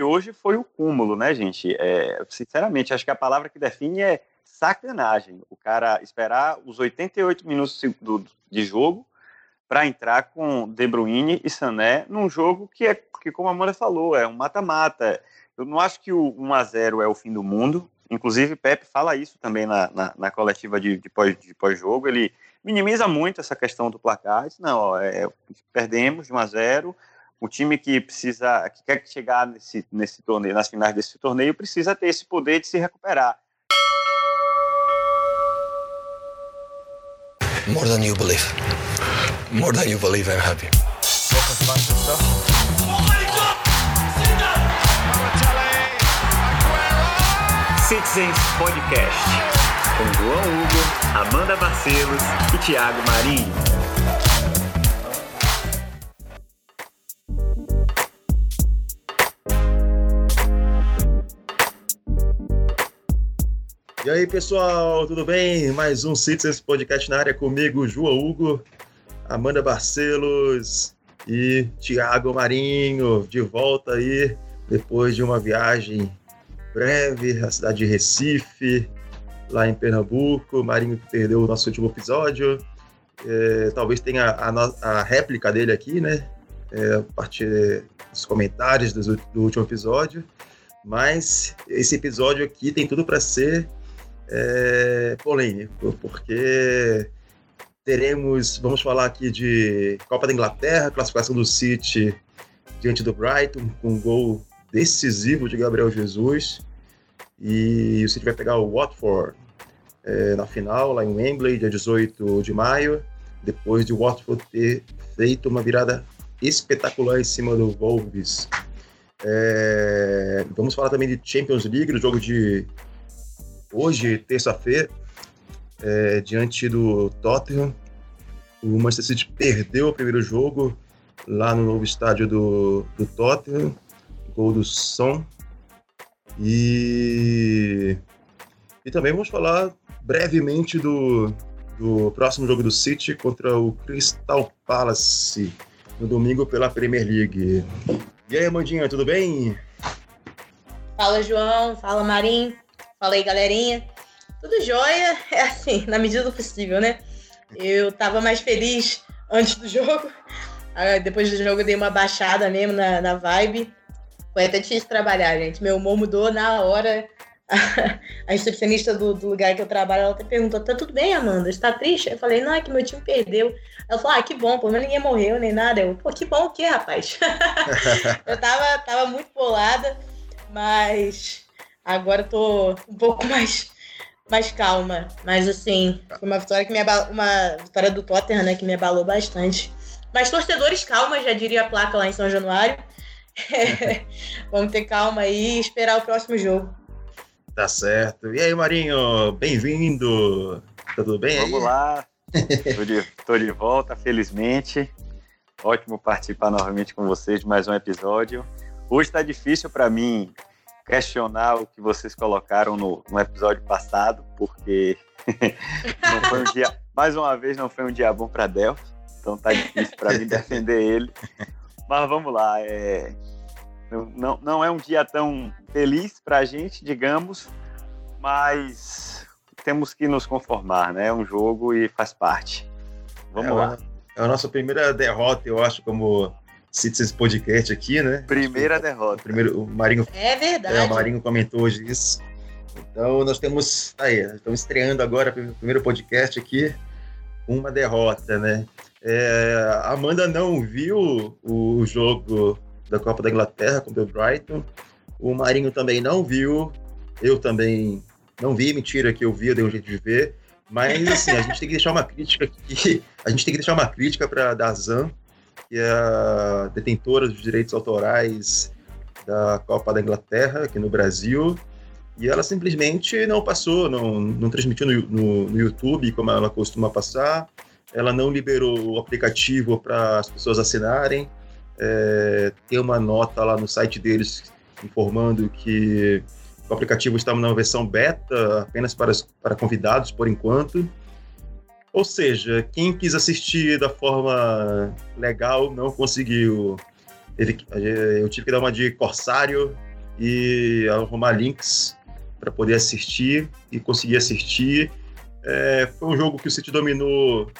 hoje foi o cúmulo, né, gente? É, sinceramente, acho que a palavra que define é sacanagem. O cara esperar os 88 minutos de jogo para entrar com De Bruyne e Sané num jogo que é que como a Amanda falou, é um mata-mata. Eu não acho que o 1 a 0 é o fim do mundo. Inclusive, Pepe fala isso também na, na, na coletiva de, de pós-jogo. Ele minimiza muito essa questão do placar. Diz, não, ó, é, perdemos de 1 a 0 o time que precisa, que quer chegar nesse, nesse torneio, nas finais desse torneio, precisa ter esse poder de se recuperar. More than you believe. More than you believe, I'm happy. Citizens Podcast com João Hugo, Amanda Barcelos e Thiago Marinho. E aí, pessoal, tudo bem? Mais um Citizens Podcast na área comigo, João Hugo, Amanda Barcelos e Tiago Marinho, de volta aí depois de uma viagem breve à cidade de Recife, lá em Pernambuco. Marinho perdeu o nosso último episódio. É, talvez tenha a, a, réplica dele aqui, né? É, a partir dos comentários do, do último episódio. Mas esse episódio aqui tem tudo para ser é, polêmico, porque teremos, vamos falar aqui de Copa da Inglaterra, classificação do City diante do Brighton, com um gol decisivo de Gabriel Jesus. E o City vai pegar o Watford é, na final, lá em Wembley, dia 18 de maio, depois de Watford ter feito uma virada espetacular em cima do Wolves. É, vamos falar também de Champions League, o jogo de hoje, terça-feira, é, diante do Tottenham. O Manchester City perdeu o primeiro jogo lá no novo estádio do, do Tottenham, gol do Son. E, e também vamos falar brevemente do, do próximo jogo do City contra o Crystal Palace no domingo pela Premier League. E aí, Amandinha, tudo bem? Fala, João. Fala, Marim. Fala aí, galerinha. Tudo jóia, é assim, na medida do possível, né? Eu tava mais feliz antes do jogo. Depois do jogo eu dei uma baixada mesmo na, na vibe. Foi até difícil trabalhar, gente. Meu humor mudou na hora. A recepcionista do, do, lugar que eu trabalho, ela até perguntou: tá tudo bem, Amanda? Está triste? Eu falei: não, é que meu time perdeu. Ela falou: ah, que bom, pelo menos ninguém morreu nem nada. Eu, pô, que bom o quê, rapaz? eu tava, tava muito bolada, mas agora eu tô um pouco mais, mais calma. Mas assim, foi uma vitória que me abalou, uma vitória do Tottenham, né, que me abalou bastante. Mas torcedores, calma, já diria a placa lá em São Januário. Vamos ter calma aí e esperar o próximo jogo. Tá certo. E aí, Marinho, bem-vindo. Tá tudo bem Vamos aí? Vamos lá. tô, de, tô de volta, felizmente. Ótimo participar novamente com vocês de mais um episódio. Hoje está difícil para mim questionar o que vocês colocaram no, no episódio passado, porque não foi um dia, mais uma vez, não foi um dia bom para Delphi, então tá difícil para mim defender ele. Mas vamos lá, é, não, não é um dia tão feliz para a gente, digamos, mas temos que nos conformar, né? É um jogo e faz parte. Vamos é lá. é a nossa primeira derrota, eu acho, como Citizens Podcast aqui, né? Primeira derrota. O, primeiro, o Marinho. É verdade. É, o Marinho comentou hoje isso. Então nós temos. Aí, estamos estreando agora o primeiro podcast aqui. Uma derrota, né? É, Amanda não viu o jogo da Copa da Inglaterra contra o Brighton. O Marinho também não viu. Eu também não vi, mentira que eu vi, eu dei um jeito de ver. Mas assim, a gente tem que deixar uma crítica aqui. A gente tem que deixar uma crítica para a Dazan, que é detentora dos direitos autorais da Copa da Inglaterra aqui no Brasil. E ela simplesmente não passou, não, não transmitiu no, no, no YouTube como ela costuma passar. Ela não liberou o aplicativo para as pessoas assinarem. É, tem uma nota lá no site deles informando que o aplicativo está na versão beta, apenas para, para convidados por enquanto. Ou seja, quem quis assistir da forma legal não conseguiu. Eu tive que dar uma de Corsário e arrumar links para poder assistir e conseguir assistir. É, foi um jogo que o City dominou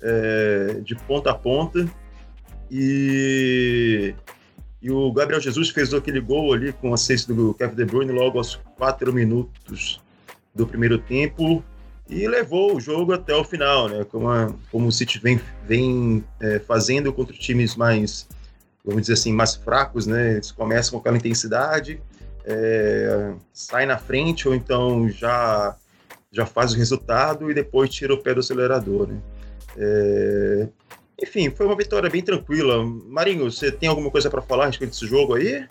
é, de ponta a ponta e, e o Gabriel Jesus fez aquele gol ali com assistência do Kevin De Bruyne logo aos quatro minutos do primeiro tempo e levou o jogo até o final, né? Como, a, como o City vem, vem é, fazendo contra times mais, vamos dizer assim, mais fracos, né? Eles começam com aquela intensidade, é, sai na frente ou então já já faz o resultado e depois tira o pé do acelerador, né? É, enfim, foi uma vitória bem tranquila. Marinho, você tem alguma coisa para falar a respeito desse jogo aí?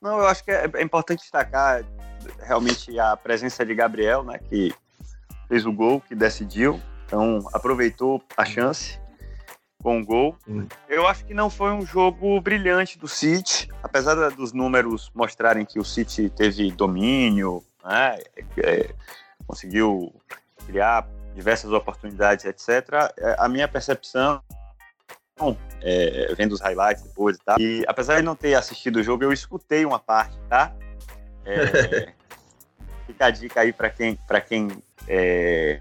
Não, eu acho que é, é importante destacar realmente a presença de Gabriel, né, que fez o gol, que decidiu, então aproveitou a chance com o gol. Hum. Eu acho que não foi um jogo brilhante do City, apesar dos números mostrarem que o City teve domínio, né, é, conseguiu criar diversas oportunidades, etc. É, a minha percepção é, vendo os highlights depois e tal. E apesar de não ter assistido o jogo, eu escutei uma parte, tá? É, fica a dica aí para quem, pra quem é,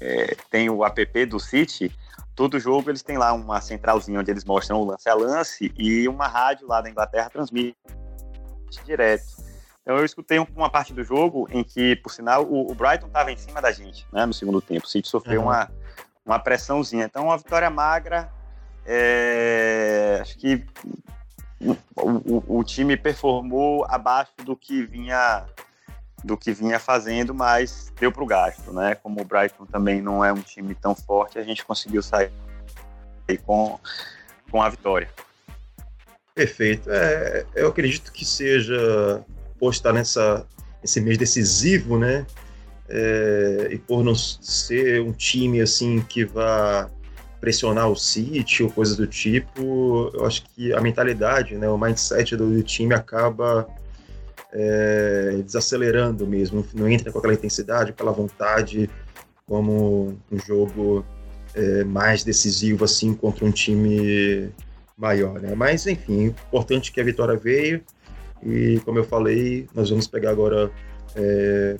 é, tem o app do City. Todo jogo eles têm lá uma centralzinha onde eles mostram o lance a lance e uma rádio lá da Inglaterra transmite direto. Então eu escutei uma parte do jogo em que, por sinal, o, o Brighton estava em cima da gente, né, no segundo tempo. O City sofreu uhum. uma, uma pressãozinha. Então, uma vitória magra. É, acho que o, o, o, time performou abaixo do que vinha do que vinha fazendo, mas deu para o gasto, né? Como o Brighton também não é um time tão forte, a gente conseguiu sair com, com a vitória. Perfeito. É, eu acredito que seja por estar nessa, nesse mês decisivo, né? É, e por não ser um time assim que vá pressionar o City ou coisas do tipo, eu acho que a mentalidade, né, o mindset do, do time acaba é, desacelerando mesmo, não entra com aquela intensidade, aquela vontade como um jogo é, mais decisivo assim contra um time maior, né? Mas enfim, importante que a vitória veio e como eu falei, nós vamos pegar agora é,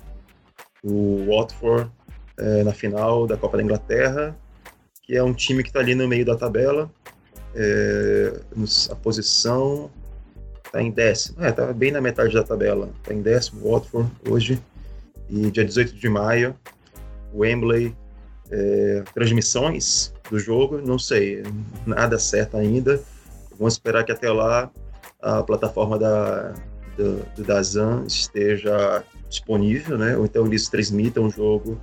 o Watford é, na final da Copa da Inglaterra, que é um time que está ali no meio da tabela. É, a posição está em décimo, é, tá bem na metade da tabela. Está em décimo, Watford hoje. E dia 18 de maio, Wembley, é, transmissões do jogo, não sei, nada certo ainda. Vamos esperar que até lá a plataforma da, do, do Dazan esteja disponível, né? Ou então eles transmitam o jogo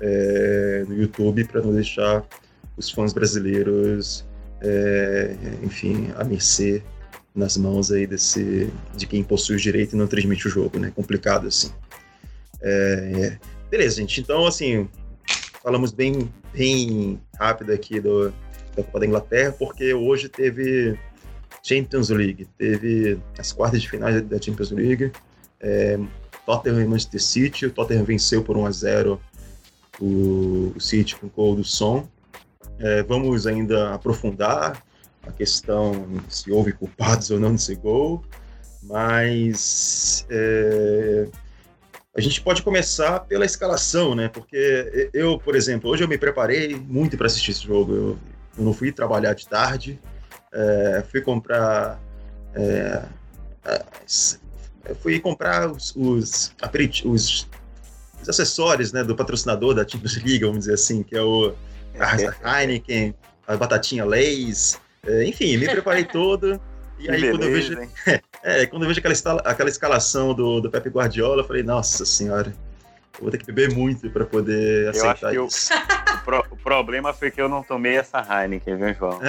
é, no YouTube para não deixar os fãs brasileiros, é, enfim, a mercê nas mãos aí desse de quem possui o direito e não transmite o jogo, né? Complicado assim. É, é. beleza, gente. Então, assim, falamos bem, bem rápido aqui do, da Copa da Inglaterra, porque hoje teve Champions League. Teve as quartas de finais da Champions League. É, Tottenham e Manchester City. O Tottenham venceu por 1 a 0 o, o City com o gol do som. É, vamos ainda aprofundar a questão se houve culpados ou não nesse gol, mas é, a gente pode começar pela escalação, né? Porque eu, por exemplo, hoje eu me preparei muito para assistir esse jogo. Eu, eu não fui trabalhar de tarde, é, fui comprar. É, fui comprar os, os, os, os, acessórios né, do patrocinador da Champions League, vamos dizer assim, que é o a Heineken, a batatinha Lays, é, enfim, me preparei todo. E aí, beleza, quando eu vejo, é, quando eu vejo aquela, aquela escalação do, do Pepe Guardiola, eu falei, nossa senhora, eu vou ter que beber muito para poder aceitar isso. o, pro, o, problema foi que eu não tomei essa Heineken, viu, João?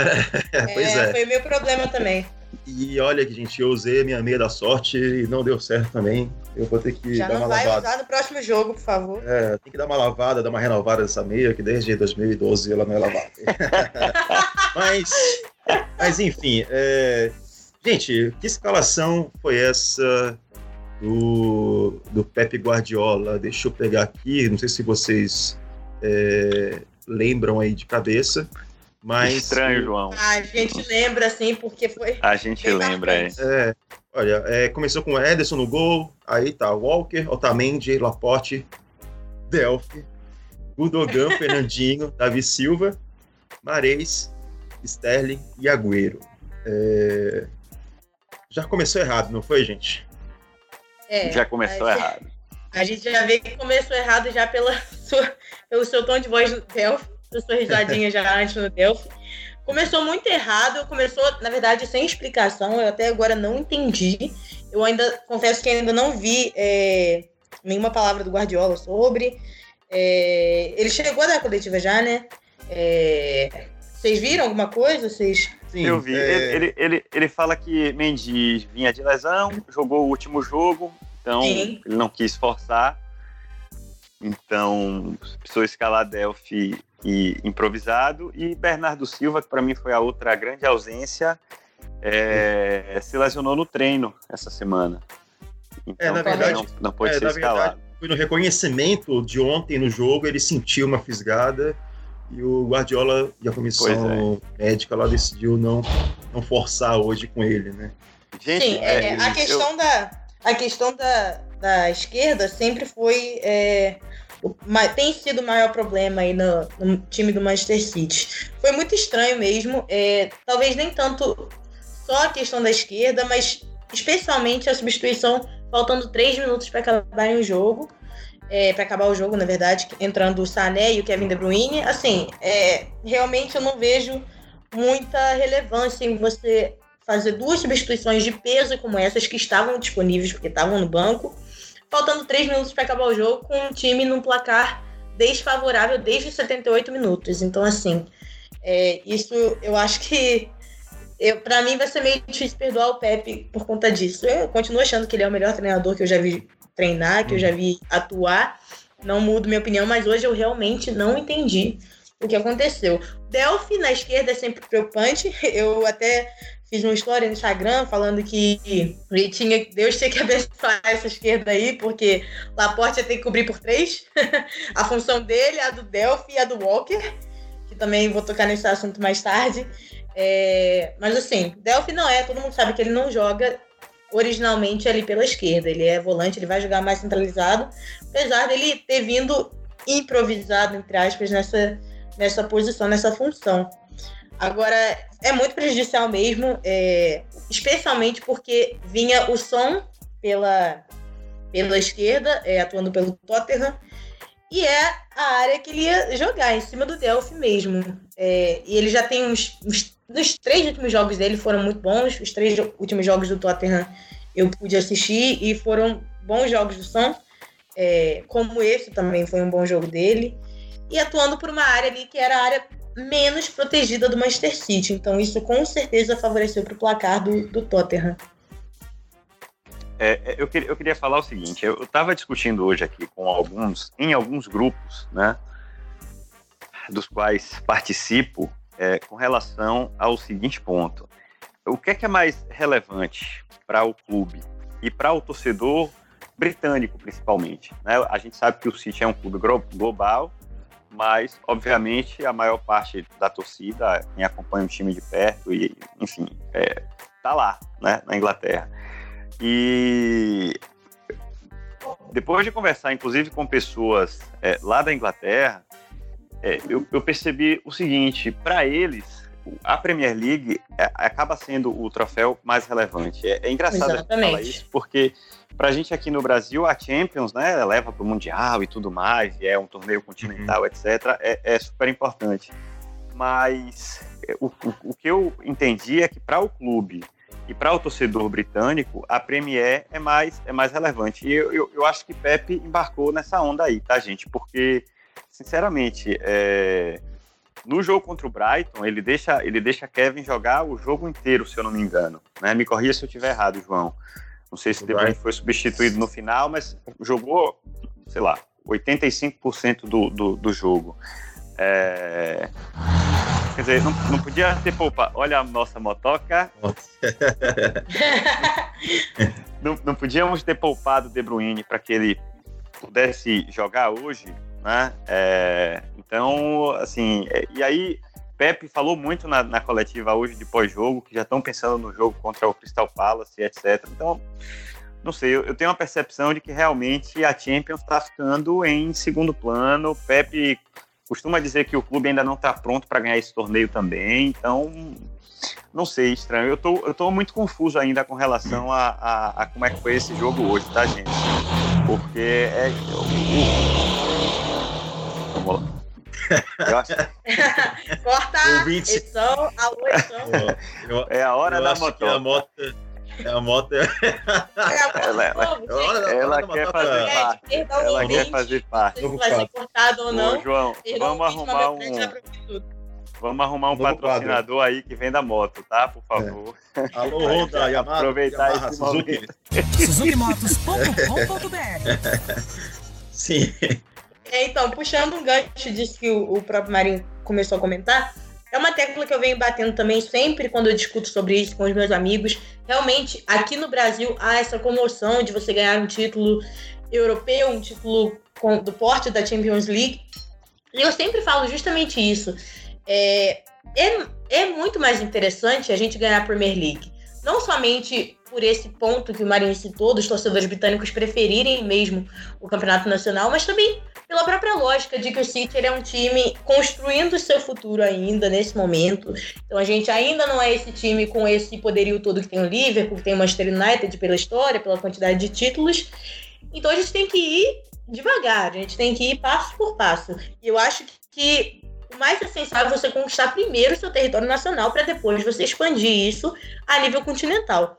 É, pois é, é. Foi o meu problema também. E olha que, gente, eu usei a minha meia da sorte e não deu certo também. Eu vou ter que Já dar uma lavada. Já não vai usar no próximo jogo, por favor. É, tem que dar uma lavada, dar uma renovada nessa meia, que desde 2012 ela não é lavada. mas, mas, enfim, é... gente, que escalação foi essa do, do Pepe Guardiola. Deixa eu pegar aqui, não sei se vocês é, lembram aí de cabeça, Mas. Estranho, João. A gente lembra, assim, porque foi. A gente lembra, é. É, olha, é, começou com Ederson no gol, aí tá Walker, Otamendi, Laporte, Delphi, Gudogan, Fernandinho, Davi Silva, Mares, Sterling e Agüero. É, Já começou errado, não foi, gente? É, Já começou a- errado. A gente já vê que começou errado já pela sua, pelo seu tom de voz no Delphi, pela sua risadinha já antes no Delphi. Começou muito errado, começou, na verdade, sem explicação. Eu até agora não entendi. Eu ainda confesso que ainda não vi é, nenhuma palavra do Guardiola sobre. É, ele chegou a dar a coletiva já, né? É, vocês viram alguma coisa? Vocês. Sim, Eu vi. é, Ele, ele, ele fala que Mendy vinha de lesão, jogou o último jogo, então Sim. ele não quis forçar. Então, precisou escalar Delphi e improvisado. E Bernardo Silva, que para mim foi a outra grande ausência, é, se lesionou no treino essa semana. Então, É, na verdade- não, não pode é, ser escalado. verdade, foi no reconhecimento de ontem no jogo, ele sentiu uma fisgada e o Guardiola e a comissão é. médica lá decidiu não, não forçar hoje com ele, né? Gente, Sim, é, é, a eu- questão, da, a questão da, da esquerda sempre foi. é, tem sido o maior problema aí no, no time do Manchester City. Foi muito estranho mesmo. é, talvez nem tanto só a questão da esquerda, mas especialmente a substituição faltando três minutos para acabar o jogo. para acabar o jogo, na verdade, entrando o Sané e o Kevin De Bruyne. Assim, é, realmente eu não vejo muita relevância em você fazer duas substituições de peso como essas que estavam disponíveis porque estavam no banco, faltando três minutos para acabar o jogo com um time num placar desfavorável desde os 78 minutos. Então, assim, é, isso eu acho que para mim vai ser meio difícil perdoar o Pepe por conta disso. Eu continuo achando que ele é o melhor treinador que eu já vi treinar, que eu já vi atuar. Não mudo minha opinião, mas hoje eu realmente não entendi o que aconteceu. Delphi na esquerda é sempre preocupante. Eu até fiz uma história no Instagram falando que tinha, Deus tinha que abençoar essa esquerda aí, porque Laporte ia ter que cobrir por três. a função dele, a do Delphi e a do Walker, que também vou tocar nesse assunto mais tarde. É, mas assim, Delphi não é, todo mundo sabe que ele não joga originalmente ali pela esquerda. Ele é volante, ele vai jogar mais centralizado, apesar dele ter vindo improvisado, entre aspas, nessa, nessa posição, nessa função. Agora, é muito prejudicial mesmo, é, especialmente porque vinha o som pela, pela esquerda, é, atuando pelo Tottenham, e é a área que ele ia jogar, em cima do Delphi mesmo. É, e ele já tem uns, uns. Os três últimos jogos dele foram muito bons, os três últimos jogos do Tottenham eu pude assistir e foram bons jogos do som, é, como esse também foi um bom jogo dele, e atuando por uma área ali que era a área menos protegida do Manchester City. Então isso com certeza favoreceu para o placar do, do Tottenham. É, é, eu, queria, eu queria falar o seguinte, eu estava discutindo hoje aqui com alguns, em alguns grupos, né, dos quais participo, é, com relação ao seguinte ponto. O que é que é mais relevante para o clube e para o torcedor britânico, principalmente? Né? A gente sabe que o City é um clube glo- global, mas, obviamente, a maior parte da torcida, quem acompanha o time de perto, e, enfim, é, tá lá, né, na Inglaterra. E depois de conversar, inclusive, com pessoas é, lá da Inglaterra, é, eu, eu percebi o seguinte: para eles, a Premier League é, acaba sendo o troféu mais relevante. É, é engraçado falar isso, porque para a gente aqui no Brasil, a Champions né, leva para o Mundial e tudo mais, e é um torneio continental, etc., é, é super importante. Mas é, o, o, o que eu entendi é que para o clube e para o torcedor britânico, a Premier é mais, é mais relevante. E eu, eu, eu acho que Pepe embarcou nessa onda aí, tá, gente? Porque, sinceramente, é, no jogo contra o Brighton, ele deixa, ele deixa Kevin jogar o jogo inteiro, se eu não me engano. Né? Me corria se eu estiver errado, João. Não sei se O De Bruyne foi substituído no final, mas jogou, sei lá, 85% do, do, do jogo. É, Quer dizer, não, não podia ter poupado. Olha a nossa motoca. não, não podíamos ter poupado De Bruyne para que ele pudesse jogar hoje, né? É, então, assim, é, e aí Pepe falou muito na, na coletiva hoje de pós-jogo, que já estão pensando no jogo contra o Crystal Palace, etc. Então, não sei, eu, eu tenho uma percepção de que realmente a Champions está ficando em segundo plano. O Pepe costuma dizer que o clube ainda não está pronto para ganhar esse torneio também, então não sei, estranho. Eu tô, tô muito confuso ainda com relação a, a, a como é que foi esse jogo hoje, tá, gente? Porque é. Vamos lá. Eu acho... Corta! Ouvinte. Edição, alô, edição. É a hora eu da a moto. É a moto. É Ela- ela- Ela quer fazer parte. Ela quer fazer parte. Se vai ser cortado ou não. Ô, João, vamos arrumar um, vamos arrumar um Novo patrocinador aí que venda moto, tá? Por favor. Alô, Honda, Yamaha. Aproveitar Yamaha, esse Suzuki. SuzukiMotos.com.br Sim. É, então, puxando um gancho disso que o, o próprio Marinho começou a comentar, é uma tecla que eu venho batendo também sempre quando eu discuto sobre isso com os meus amigos. Realmente, aqui no Brasil, há essa comoção de você ganhar um título europeu, um título com- do porte da Champions League. E eu sempre falo justamente isso. É, é, é muito mais interessante a gente ganhar a Premier League. Não somente por esse ponto que o Marinho citou, dos torcedores britânicos preferirem mesmo o campeonato nacional, mas também pela própria lógica de que o City é um time construindo seu futuro ainda nesse momento. Então a gente ainda não é esse time com esse poderio todo que tem o Liverpool, que tem o Manchester United pela história, pela quantidade de títulos. Então a gente tem que ir devagar, a gente tem que ir passo por passo. E eu acho que o mais essencial é você conquistar primeiro o seu território nacional para depois você expandir isso a nível continental.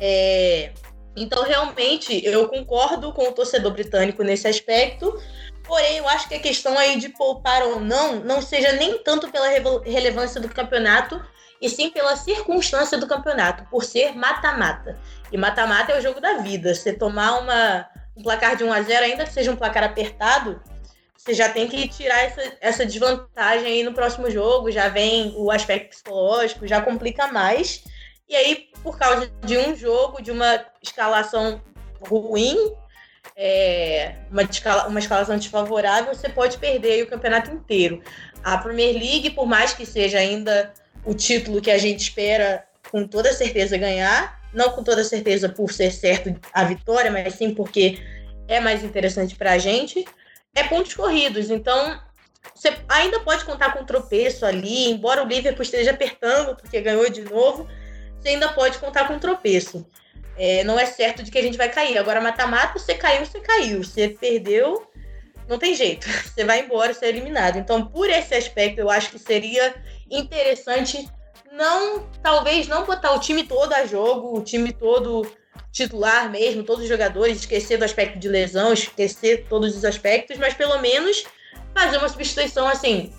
É, Então, realmente, eu concordo com o torcedor britânico nesse aspecto, porém, eu acho que a questão aí de poupar ou não, não seja nem tanto pela relevância do campeonato, e sim pela circunstância do campeonato, por ser mata-mata. E mata-mata é o jogo da vida. Você tomar uma, um placar de 1 a 0 ainda que seja um placar apertado, você já tem que tirar essa, essa desvantagem aí no próximo jogo, já vem o aspecto psicológico, já complica mais. E aí, por causa de um jogo, de uma escalação ruim, é, uma, escala- uma escalação desfavorável, você pode perder o campeonato inteiro. A Premier League, por mais que seja ainda o título que a gente espera com toda certeza ganhar, não com toda certeza por ser certo a vitória, mas sim porque é mais interessante para a gente, é pontos corridos. Então, você ainda pode contar com tropeço ali, embora o Liverpool esteja apertando porque ganhou de novo, você ainda pode contar com tropeço. É, não é certo de que a gente vai cair. Agora, mata-mata, você caiu, você caiu. Você perdeu, não tem jeito. Você vai embora, você é eliminado. Então, por esse aspecto, eu acho que seria interessante não, talvez não botar o time todo a jogo, o time todo titular mesmo, todos os jogadores, esquecer do aspecto de lesão, esquecer todos os aspectos, mas pelo menos fazer uma substituição assim,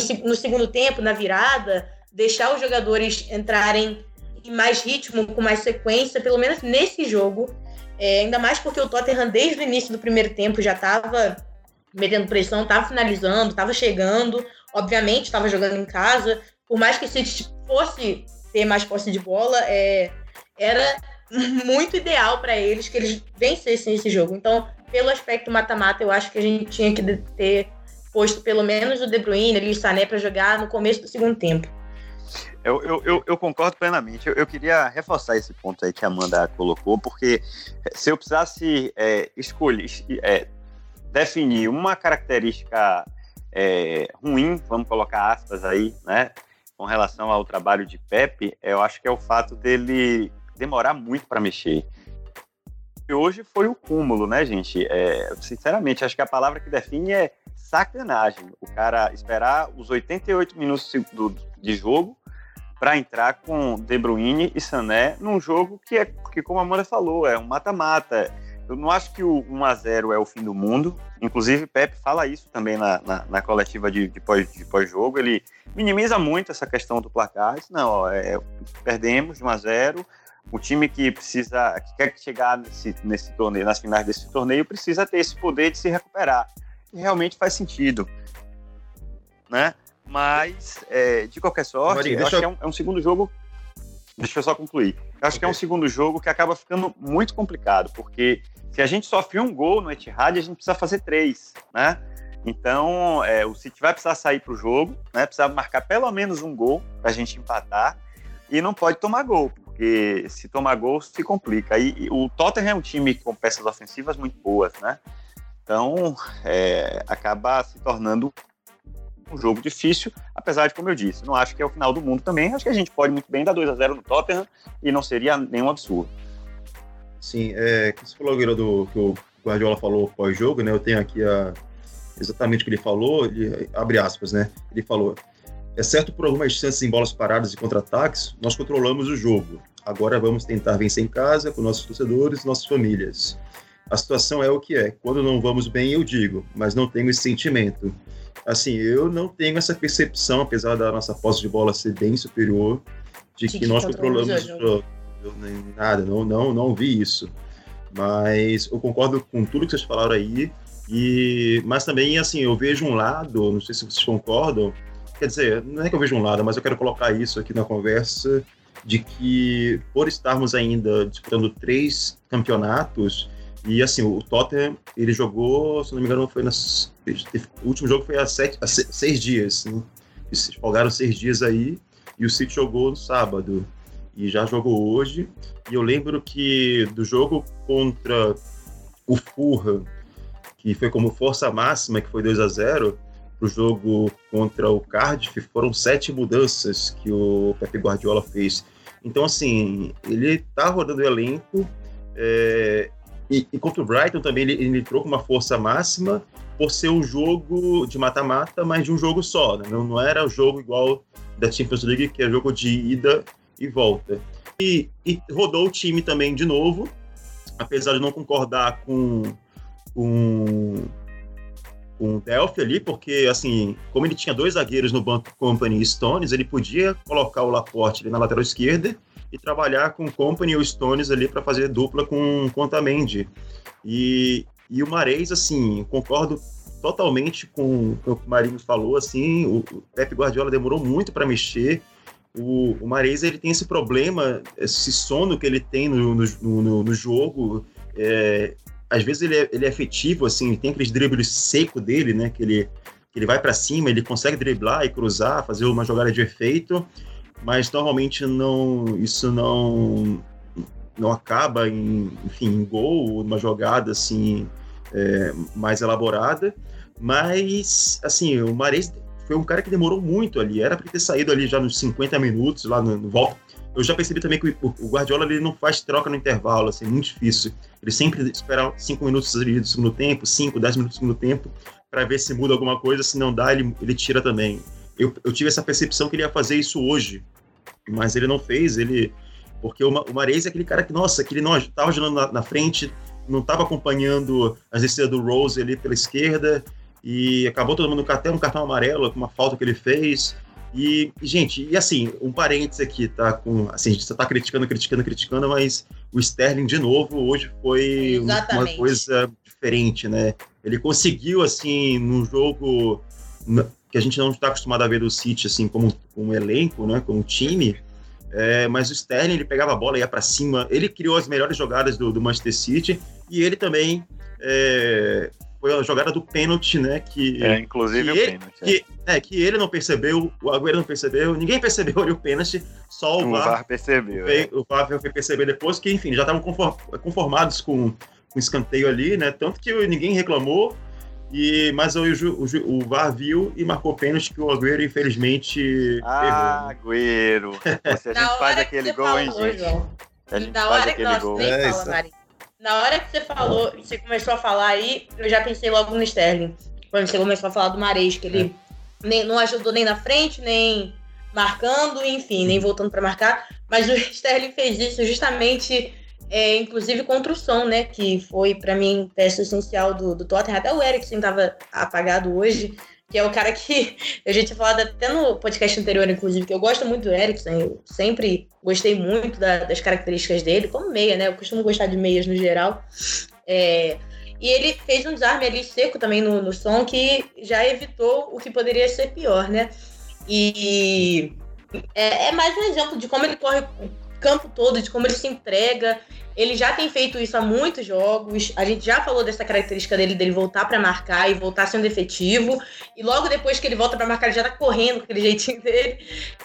se- no segundo tempo, na virada, deixar os jogadores entrarem em mais ritmo, com mais sequência, pelo menos nesse jogo. É, ainda mais porque o Tottenham, desde o início do primeiro tempo, já estava metendo pressão, estava finalizando, estava chegando. Obviamente, estava jogando em casa. Por mais que City fosse ter mais posse de bola, é, era muito ideal para eles que eles vencessem esse jogo. Então, pelo aspecto mata-mata, eu acho que a gente tinha que ter posto pelo menos o De Bruyne ali, o Sané para jogar no começo do segundo tempo. Eu, eu, eu, eu concordo plenamente. Eu, eu queria reforçar esse ponto aí que a Amanda colocou, porque se eu precisasse é, escolher, é, definir uma característica é, ruim, vamos colocar aspas aí, né, com relação ao trabalho de Pepe, eu acho que é o fato dele demorar muito para mexer. E hoje foi o cúmulo, né, gente? É, sinceramente, acho que a palavra que define é sacanagem. O cara esperar os 88 minutos do- de jogo para entrar com De Bruyne e Sané num jogo que é que como a Amanda falou, é um mata-mata. Eu não acho que o 1 a 0 é o fim do mundo. Inclusive, Pepe fala isso também na, na, na coletiva de, de pós- pós-jogo. Ele minimiza muito essa questão do placar. Diz, não, ó, é, perdemos de 1 a 0 O time que precisa, que quer chegar nesse, nesse torneio, nas finais desse torneio, precisa ter esse poder de se recuperar. E realmente faz sentido. Né? Mas, é, de qualquer sorte, Marinho, eu acho eu- que é um, é um segundo jogo. Deixa eu só concluir. Eu acho que é um segundo jogo que acaba ficando muito complicado, porque se a gente sofre um gol no Etihad, a gente precisa fazer três, né? Então, é, o City vai precisar sair para o jogo, né? Precisa marcar pelo menos um gol para a gente empatar e não pode tomar gol, porque se tomar gol se complica. E, e o Tottenham é um time com peças ofensivas muito boas, né? Então, é, acaba se tornando um jogo difícil, apesar de, como eu disse, não acho que é o final do mundo também. Acho que a gente pode muito bem dar 2 a 0 no Tottenham e não seria nenhum absurdo. Sim, é, você falou, Guilherme, do que o Guardiola falou pós-jogo, né? Eu tenho aqui a, exatamente o que ele falou, ele, abre aspas, né? Ele falou: exceto por algumas chances em bolas paradas e contra-ataques, nós controlamos o jogo. Agora vamos tentar vencer em casa com nossos torcedores nossas famílias. A situação é o que é. Quando não vamos bem, eu digo, mas não tenho esse sentimento. Assim, eu não tenho essa percepção, apesar da nossa posse de bola ser bem superior, de, de que, que nós controlamos o jogo. Nada, não, não, não vi isso. Mas eu concordo com tudo que vocês falaram aí. E, mas também, assim, eu vejo um lado, não sei se vocês concordam, quer dizer, não é que eu vejo um lado, mas eu quero colocar isso aqui na conversa, de que por estarmos ainda disputando três campeonatos, e assim, o Tottenham, ele jogou, se não me engano, foi nas. O último jogo foi há, sete, há seis dias. Né? Eles folgaram seis dias aí, e o City jogou no sábado. E já jogou hoje. E eu lembro que do jogo contra o Fulham, que foi como força máxima, que foi 2 a 0 para o jogo contra o Cardiff, foram sete mudanças que o Pepe Guardiola fez. Então, assim, ele está rodando o elenco. É, e, e, contra o Brighton também ele, ele entrou com uma força máxima por ser um jogo de mata-mata, mas de um jogo só. Né? Não, não era o jogo igual da Champions League, que é jogo de ida e volta. E, e rodou o time também de novo, apesar de não concordar com, com, com o Delphi ali, porque, assim, como ele tinha dois zagueiros no banco Company e Stones, ele podia colocar o Laporte ali na lateral esquerda e trabalhar com Company e o Stones ali para fazer dupla com, com Otamendi. E, e o Mares, assim, concordo totalmente com, com o que o Marinho falou, assim, o, o Pep Guardiola demorou muito para mexer, o, o Mares, ele tem esse problema, esse sono que ele tem no, no, no, no jogo, é, às vezes ele é, ele é efetivo, assim, tem aqueles dribles seco dele, né, que ele, que ele vai para cima, ele consegue driblar e cruzar, fazer uma jogada de efeito, mas normalmente não isso não não acaba em, enfim, em gol, uma jogada assim é, mais elaborada, mas assim, o Mares foi um cara que demorou muito ali, era para ter saído ali já nos 50 minutos, lá no, no volta. Eu já percebi também que o, o Guardiola ele não faz troca no intervalo, assim, muito difícil. Ele sempre espera 5 minutos do segundo tempo, 5, 10 minutos do segundo tempo, para ver se muda alguma coisa, se não dá, ele, ele tira também eu, eu tive essa percepção que ele ia fazer isso hoje, mas ele não fez, ele porque o, o é aquele cara que, nossa, que ele não estava jogando na, na, frente, não estava acompanhando as descidas do Rose ali pela esquerda, e acabou todo mundo com até um cartão amarelo, com uma falta que ele fez. E, gente, e assim, um parênteses aqui, tá? Com, assim, a gente está criticando, criticando, criticando, mas o Sterling, de novo, hoje foi uma, uma coisa diferente, né? Ele conseguiu, assim, num jogo que a gente não está acostumado a ver do City assim como um elenco, né, como um time. É, mas o Sterling ele pegava a bola, ia para cima, ele criou as melhores jogadas do, do Manchester City e ele também é, foi a jogada do pênalti, né? Que, é, inclusive que o pênalti. Que, é. que ele não percebeu, o Agüero não percebeu, ninguém percebeu ali o pênalti, só o, o VAR, VAR percebeu. Veio, é. O VAR foi perceber depois que, enfim, já estavam conformados com, com escanteio ali, né? Tanto que ninguém reclamou, e, mas o, o, o VAR viu e marcou pênalti que o Agüero, infelizmente, ah, errou. Agüero. Se a gente faz aquele gol, hein, gente? A gente que nós gol. é, fala, Mari. Na hora que você falou, você começou a falar aí, eu já pensei logo no Sterling. Quando você começou a falar do Mares, que ele é. nem, não ajudou nem na frente, nem marcando, enfim, nem voltando para marcar. Mas o Sterling fez isso justamente é, inclusive contra o som, né? Que foi, para mim, peça essencial do, do Tottenham. Até o Eriksen estava apagado hoje, que é o cara que a gente tinha falado até no podcast anterior, inclusive, que eu gosto muito do Eriksen. Eu sempre gostei muito da, das características dele, como meia, né? Eu costumo gostar de meias no geral. É, e ele fez um desarme ali seco também no, no som, que já evitou o que poderia ser pior, né? E é, é mais um exemplo de como ele corre campo todo, de como ele se entrega Ele já tem feito isso há muitos jogos. A gente já falou dessa característica dele, dele voltar para marcar e voltar sendo efetivo. E logo depois que ele volta para marcar, ele já tá correndo com aquele jeitinho dele,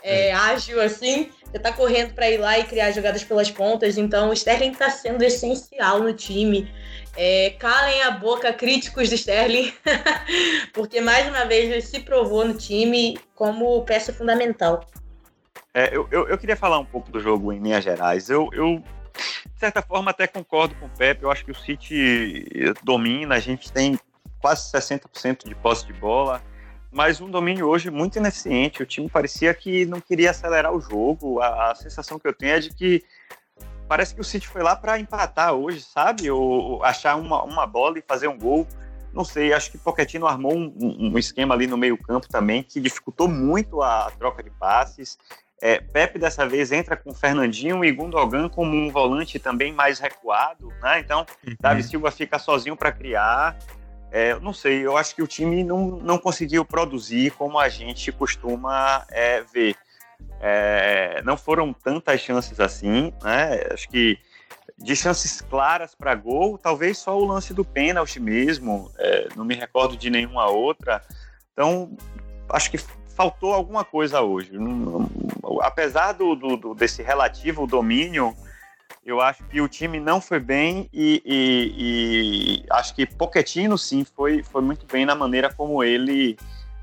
é, ágil assim. Já tá correndo para ir lá e criar jogadas pelas pontas. Então, o Sterling tá sendo essencial no time. É, calem a boca, críticos do Sterling, porque mais uma vez ele se provou no time como peça fundamental. É, eu, eu, eu, queria falar um pouco do jogo em Minas Gerais. Eu, eu, de certa forma, até concordo com o Pepe. Eu acho que o City domina, a gente tem quase 60% de posse de bola, mas um domínio hoje muito ineficiente. O time parecia que não queria acelerar o jogo. A, a sensação que eu tenho é de que parece que o City foi lá para empatar hoje, sabe? Ou, ou, achar uma, uma bola e fazer um gol. Não sei, acho que Pochettino armou um, um esquema ali no meio campo também que dificultou muito a troca de passes. É, Pepe dessa vez entra com Fernandinho e Gundogan como um volante também mais recuado, né? Então, uhum. Davi Silva fica sozinho para criar. É, não sei, eu acho que o time não, não conseguiu produzir como a gente costuma é, ver. É, não foram tantas chances assim, né? Acho que de chances claras para gol, talvez só o lance do pênalti mesmo, é, não me recordo de nenhuma outra. Então, acho que faltou alguma coisa hoje. apesar do, do, desse relativo domínio, eu acho que o time não foi bem e, e, e acho que Pochettino sim foi, foi muito bem na maneira como ele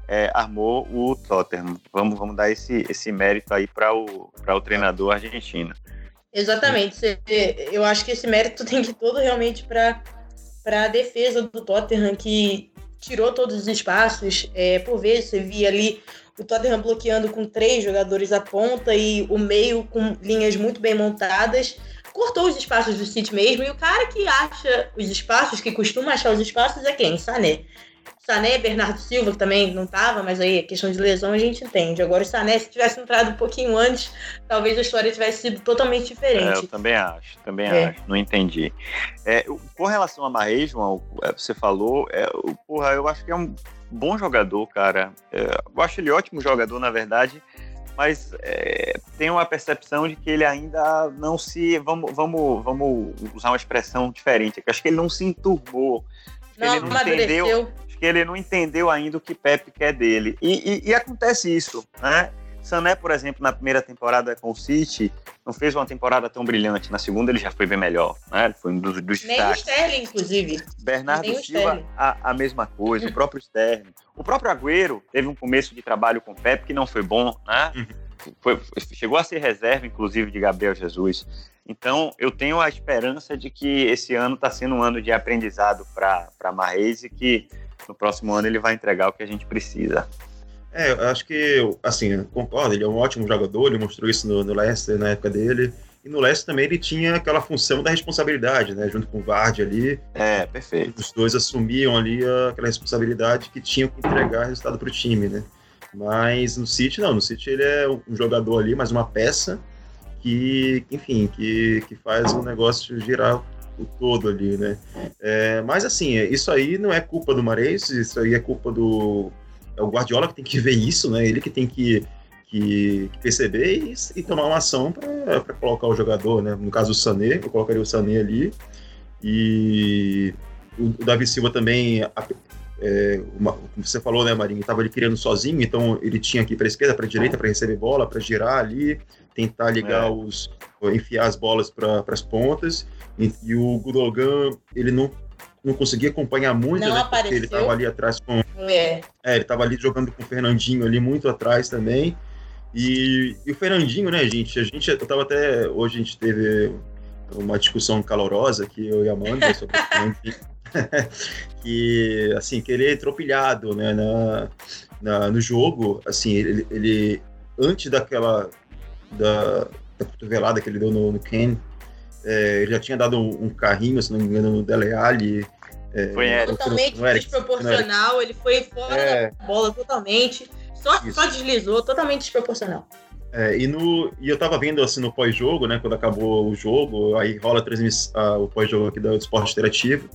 é, armou o Tottenham. Vamos, vamos dar esse, esse mérito aí para o, o treinador argentino. Exatamente. Eu acho que esse mérito tem que todo realmente para a defesa do Tottenham, que tirou todos os espaços. É, por vezes você via ali o Tottenham bloqueando com três jogadores à ponta e o meio com linhas muito bem montadas. Cortou os espaços do City mesmo, e o cara que acha os espaços, que costuma achar os espaços, é quem? Sané. Sané, Bernardo Silva, que também não estava, mas aí a questão de lesão a gente entende. Agora o Sané, se tivesse entrado um pouquinho antes, talvez a história tivesse sido totalmente diferente. É, eu também acho, também é. acho, não entendi. É, com relação a Marreis, João, é, você falou, é, porra, eu acho que é um bom jogador, cara. É, eu acho ele ótimo jogador, na verdade, mas é, tenho uma percepção de que ele ainda não se. Vamos, vamos, vamos usar uma expressão diferente. Acho que ele não se enturmou. Não, ele não entendeu que ele não entendeu ainda o que Pepe quer dele. E, e, e, acontece isso, né? Sané, por exemplo, na primeira temporada com o City, não fez uma temporada tão brilhante. Na segunda ele já foi bem melhor, né? Ele foi um dos, dos Nem destaques. o Sterling, inclusive. Bernardo Nem Silva, a, a, mesma coisa. O próprio Sterling. O próprio Agüero teve um começo de trabalho com o Pepe que não foi bom, né? Uhum. Foi, chegou a ser reserva, inclusive, de Gabriel Jesus. Então, eu tenho a esperança de que esse ano está sendo um ano de aprendizado para Marreis e que no próximo ano ele vai entregar o que a gente precisa. É, eu acho que, assim, concordo, ele é um ótimo jogador, ele mostrou isso no, no Leicester na época dele. E no Leicester também ele tinha aquela função da responsabilidade, né? Junto com o Vardy ali. É, perfeito. Os dois assumiam ali aquela responsabilidade que tinham que entregar resultado para o time, né? Mas no City, não. No City ele é um jogador ali, mais uma peça que, enfim, que, que faz o negócio girar o todo ali, né? É, mas assim, isso aí não é culpa do Mares, isso aí é culpa do é o Guardiola que tem que ver isso, né? Ele que tem que, que, que perceber e, e, tomar uma ação para colocar o jogador, né? No caso o Sané, eu colocaria o Sané ali e o, o Davi Silva também é, uma, como você falou, né, Marinho, estava ali criando sozinho, então ele tinha aqui para a esquerda, para a direita, para receber bola, para girar ali, tentar ligar é. os, enfiar as bolas para as pontas. E, e, o Gudogan, ele não, não conseguia acompanhar muito, não né, apareceu. porque ele estava ali atrás com. É. é ele estava ali jogando com o Fernandinho ali muito atrás também. E, e o Fernandinho, né, gente? A gente, eu tava até. Hoje a gente teve uma discussão calorosa aqui, eu e a Amanda, sobre o Fernandinho. que assim que ele entrou pilhado né, na, na, no jogo assim ele, ele antes daquela da, da cotovelada que ele deu no, no Ken é, ele já tinha dado um, um, carrinho se não me engano no Dele Alli é, foi é, totalmente desproporcional ele foi fora é, da bola totalmente só, só deslizou totalmente desproporcional é, e, no, e eu tava vendo assim no pós-jogo, né? Quando acabou o jogo, aí rola a o pós-jogo aqui do Esporte Interativo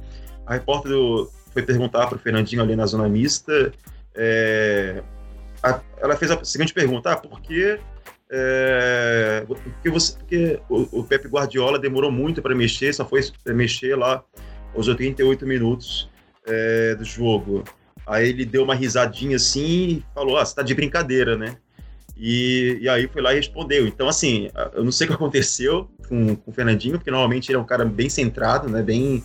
a repórter do, foi perguntar para o Fernandinho ali na zona mista. É, a, ela fez a seguinte pergunta: ah, por que É, porque você, porque o, o Pepe Guardiola demorou muito para mexer, só foi mexer lá aos 88 minutos é, do jogo. Aí ele deu uma risadinha assim e falou: Ah, você tá de brincadeira, né? E, e aí foi lá e respondeu. Então, assim, eu não sei o que aconteceu com, com o Fernandinho, porque normalmente ele é um cara bem centrado, né? Bem,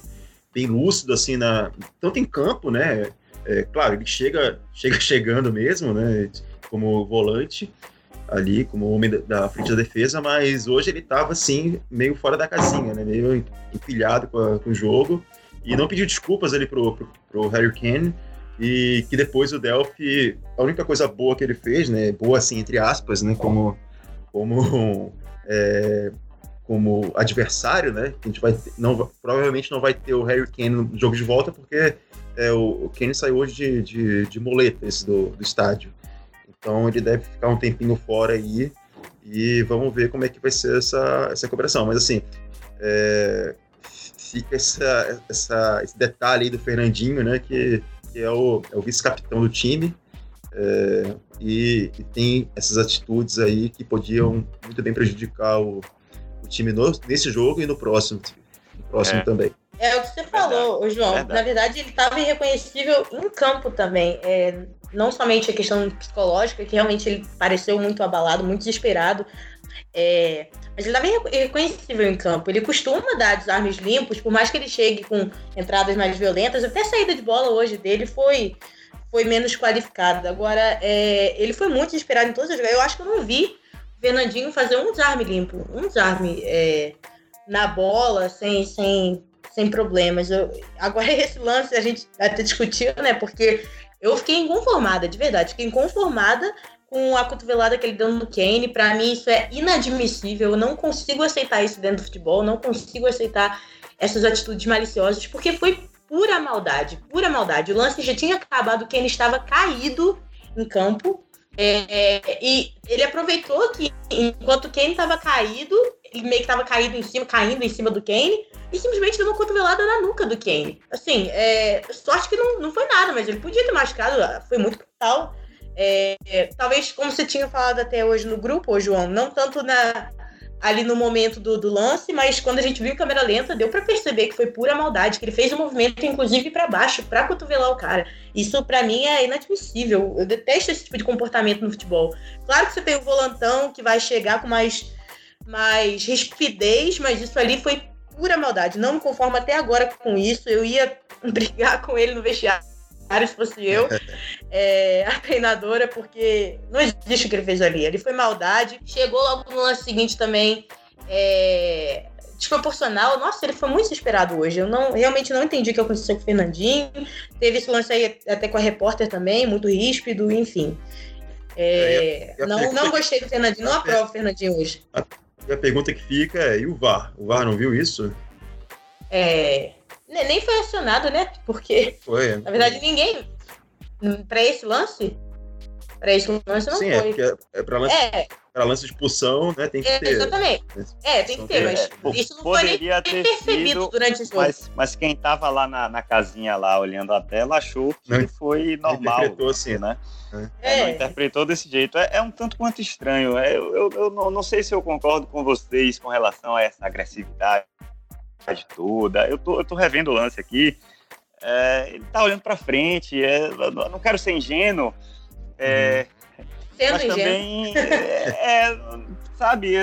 bem lúcido, assim, na, tanto em campo, né? É, claro, ele chega, chega chegando mesmo, né? Como volante ali, como homem da, frente da defesa, mas hoje ele estava assim, meio fora da casinha, né? Meio empilhado com, a, com o jogo e não pediu desculpas ali pro, pro, pro Harry Kane. E que depois o Delphi, a única coisa boa que ele fez, né, boa assim entre aspas, né, como como é, como adversário, né, que a gente vai ter, não provavelmente não vai ter o Harry Kane no jogo de volta porque é, o, o Kane saiu hoje de, de, de muletas do, do estádio, então ele deve ficar um tempinho fora aí e vamos ver como é que vai ser essa essa cooperação, mas assim é, fica essa, essa, esse detalhe aí do Fernandinho, né, que que é o, é o vice-capitão do time, é, e, e, tem essas atitudes aí que podiam muito bem prejudicar o, o time no, nesse jogo e no próximo, no próximo é. também. É o que você falou, verdade. João. Verdade. Na verdade, ele estava irreconhecível em campo também. É, não somente a questão psicológica, que realmente ele pareceu muito abalado, muito desesperado. É, mas ele estava irreconhecível em campo. Ele costuma dar desarmes limpos, por mais que ele chegue com entradas mais violentas. Até a saída de bola hoje dele foi, foi menos qualificada. Agora, é, ele foi muito desesperado em todas as Eu acho que eu não vi o Fernandinho fazer um desarme limpo, um desarme é, na bola, sem, sem, sem problemas. Eu, agora, esse lance a gente até discutiu, né? Porque eu fiquei inconformada, de verdade. Fiquei inconformada com a cotovelada que ele deu no Kane. Para mim, isso é inadmissível. Eu não consigo aceitar isso dentro do futebol. Não consigo aceitar essas atitudes maliciosas, porque foi pura maldade, pura maldade. O lance já tinha acabado, o Kane estava caído em campo. É, e ele aproveitou que enquanto o Kane estava caído, ele meio que estava caído em cima, caindo em cima do Kane, e simplesmente deu uma cotovelada na nuca do Kane. Assim, é, sorte que não, não foi nada, mas ele podia ter machucado, foi muito brutal. É, talvez, como você tinha falado até hoje no grupo, João, não tanto na, ali no momento do, do, lance, mas quando a gente viu câmera lenta, deu para perceber que foi pura maldade, que ele fez um movimento, inclusive, para baixo, para cotovelar o cara. Isso, para mim, é inadmissível. Eu detesto esse tipo de comportamento no futebol. Claro que você tem o volantão que vai chegar com mais, mais rispidez, mas isso ali foi pura maldade. Não me conformo até agora com isso. Eu ia brigar com ele no vestiário se fosse eu, é, a treinadora, porque não existe o que ele fez ali. Ele foi maldade. Chegou logo no lance seguinte também. É, desproporcional. Nossa, ele foi muito desesperado hoje. Eu não realmente não entendi o que aconteceu com o Fernandinho. Teve esse lance aí até com a repórter também, muito ríspido, enfim. É, é não, não gostei do Fernandinho, não aprovo o Fernandinho hoje. E a pergunta que fica é: e o VAR? O VAR não viu isso? É, nem foi acionado, né? Porque, foi, na verdade, ninguém. Pra esse lance? Pra esse lance não Sim, foi. Sim, é, é pra lance, é. pra lance de expulsão, né? Tem que é, ter. Exatamente. É, tem que ter, mas é, isso não foi nem ter percebido sido, durante esse jogo. Mas, mas quem tava lá na, na casinha, lá, olhando a tela, achou que não, foi normal. Interpretou assim, né? É. Não interpretou desse jeito. É, um tanto quanto estranho. eu, eu, eu não, não sei se eu concordo com vocês com relação a essa agressividade toda. Eu tô, eu tô revendo o lance aqui. É, ele tá olhando para frente. É, eu não quero ser ingênuo. É, Sendo mas ingênuo. também, é, é sabe,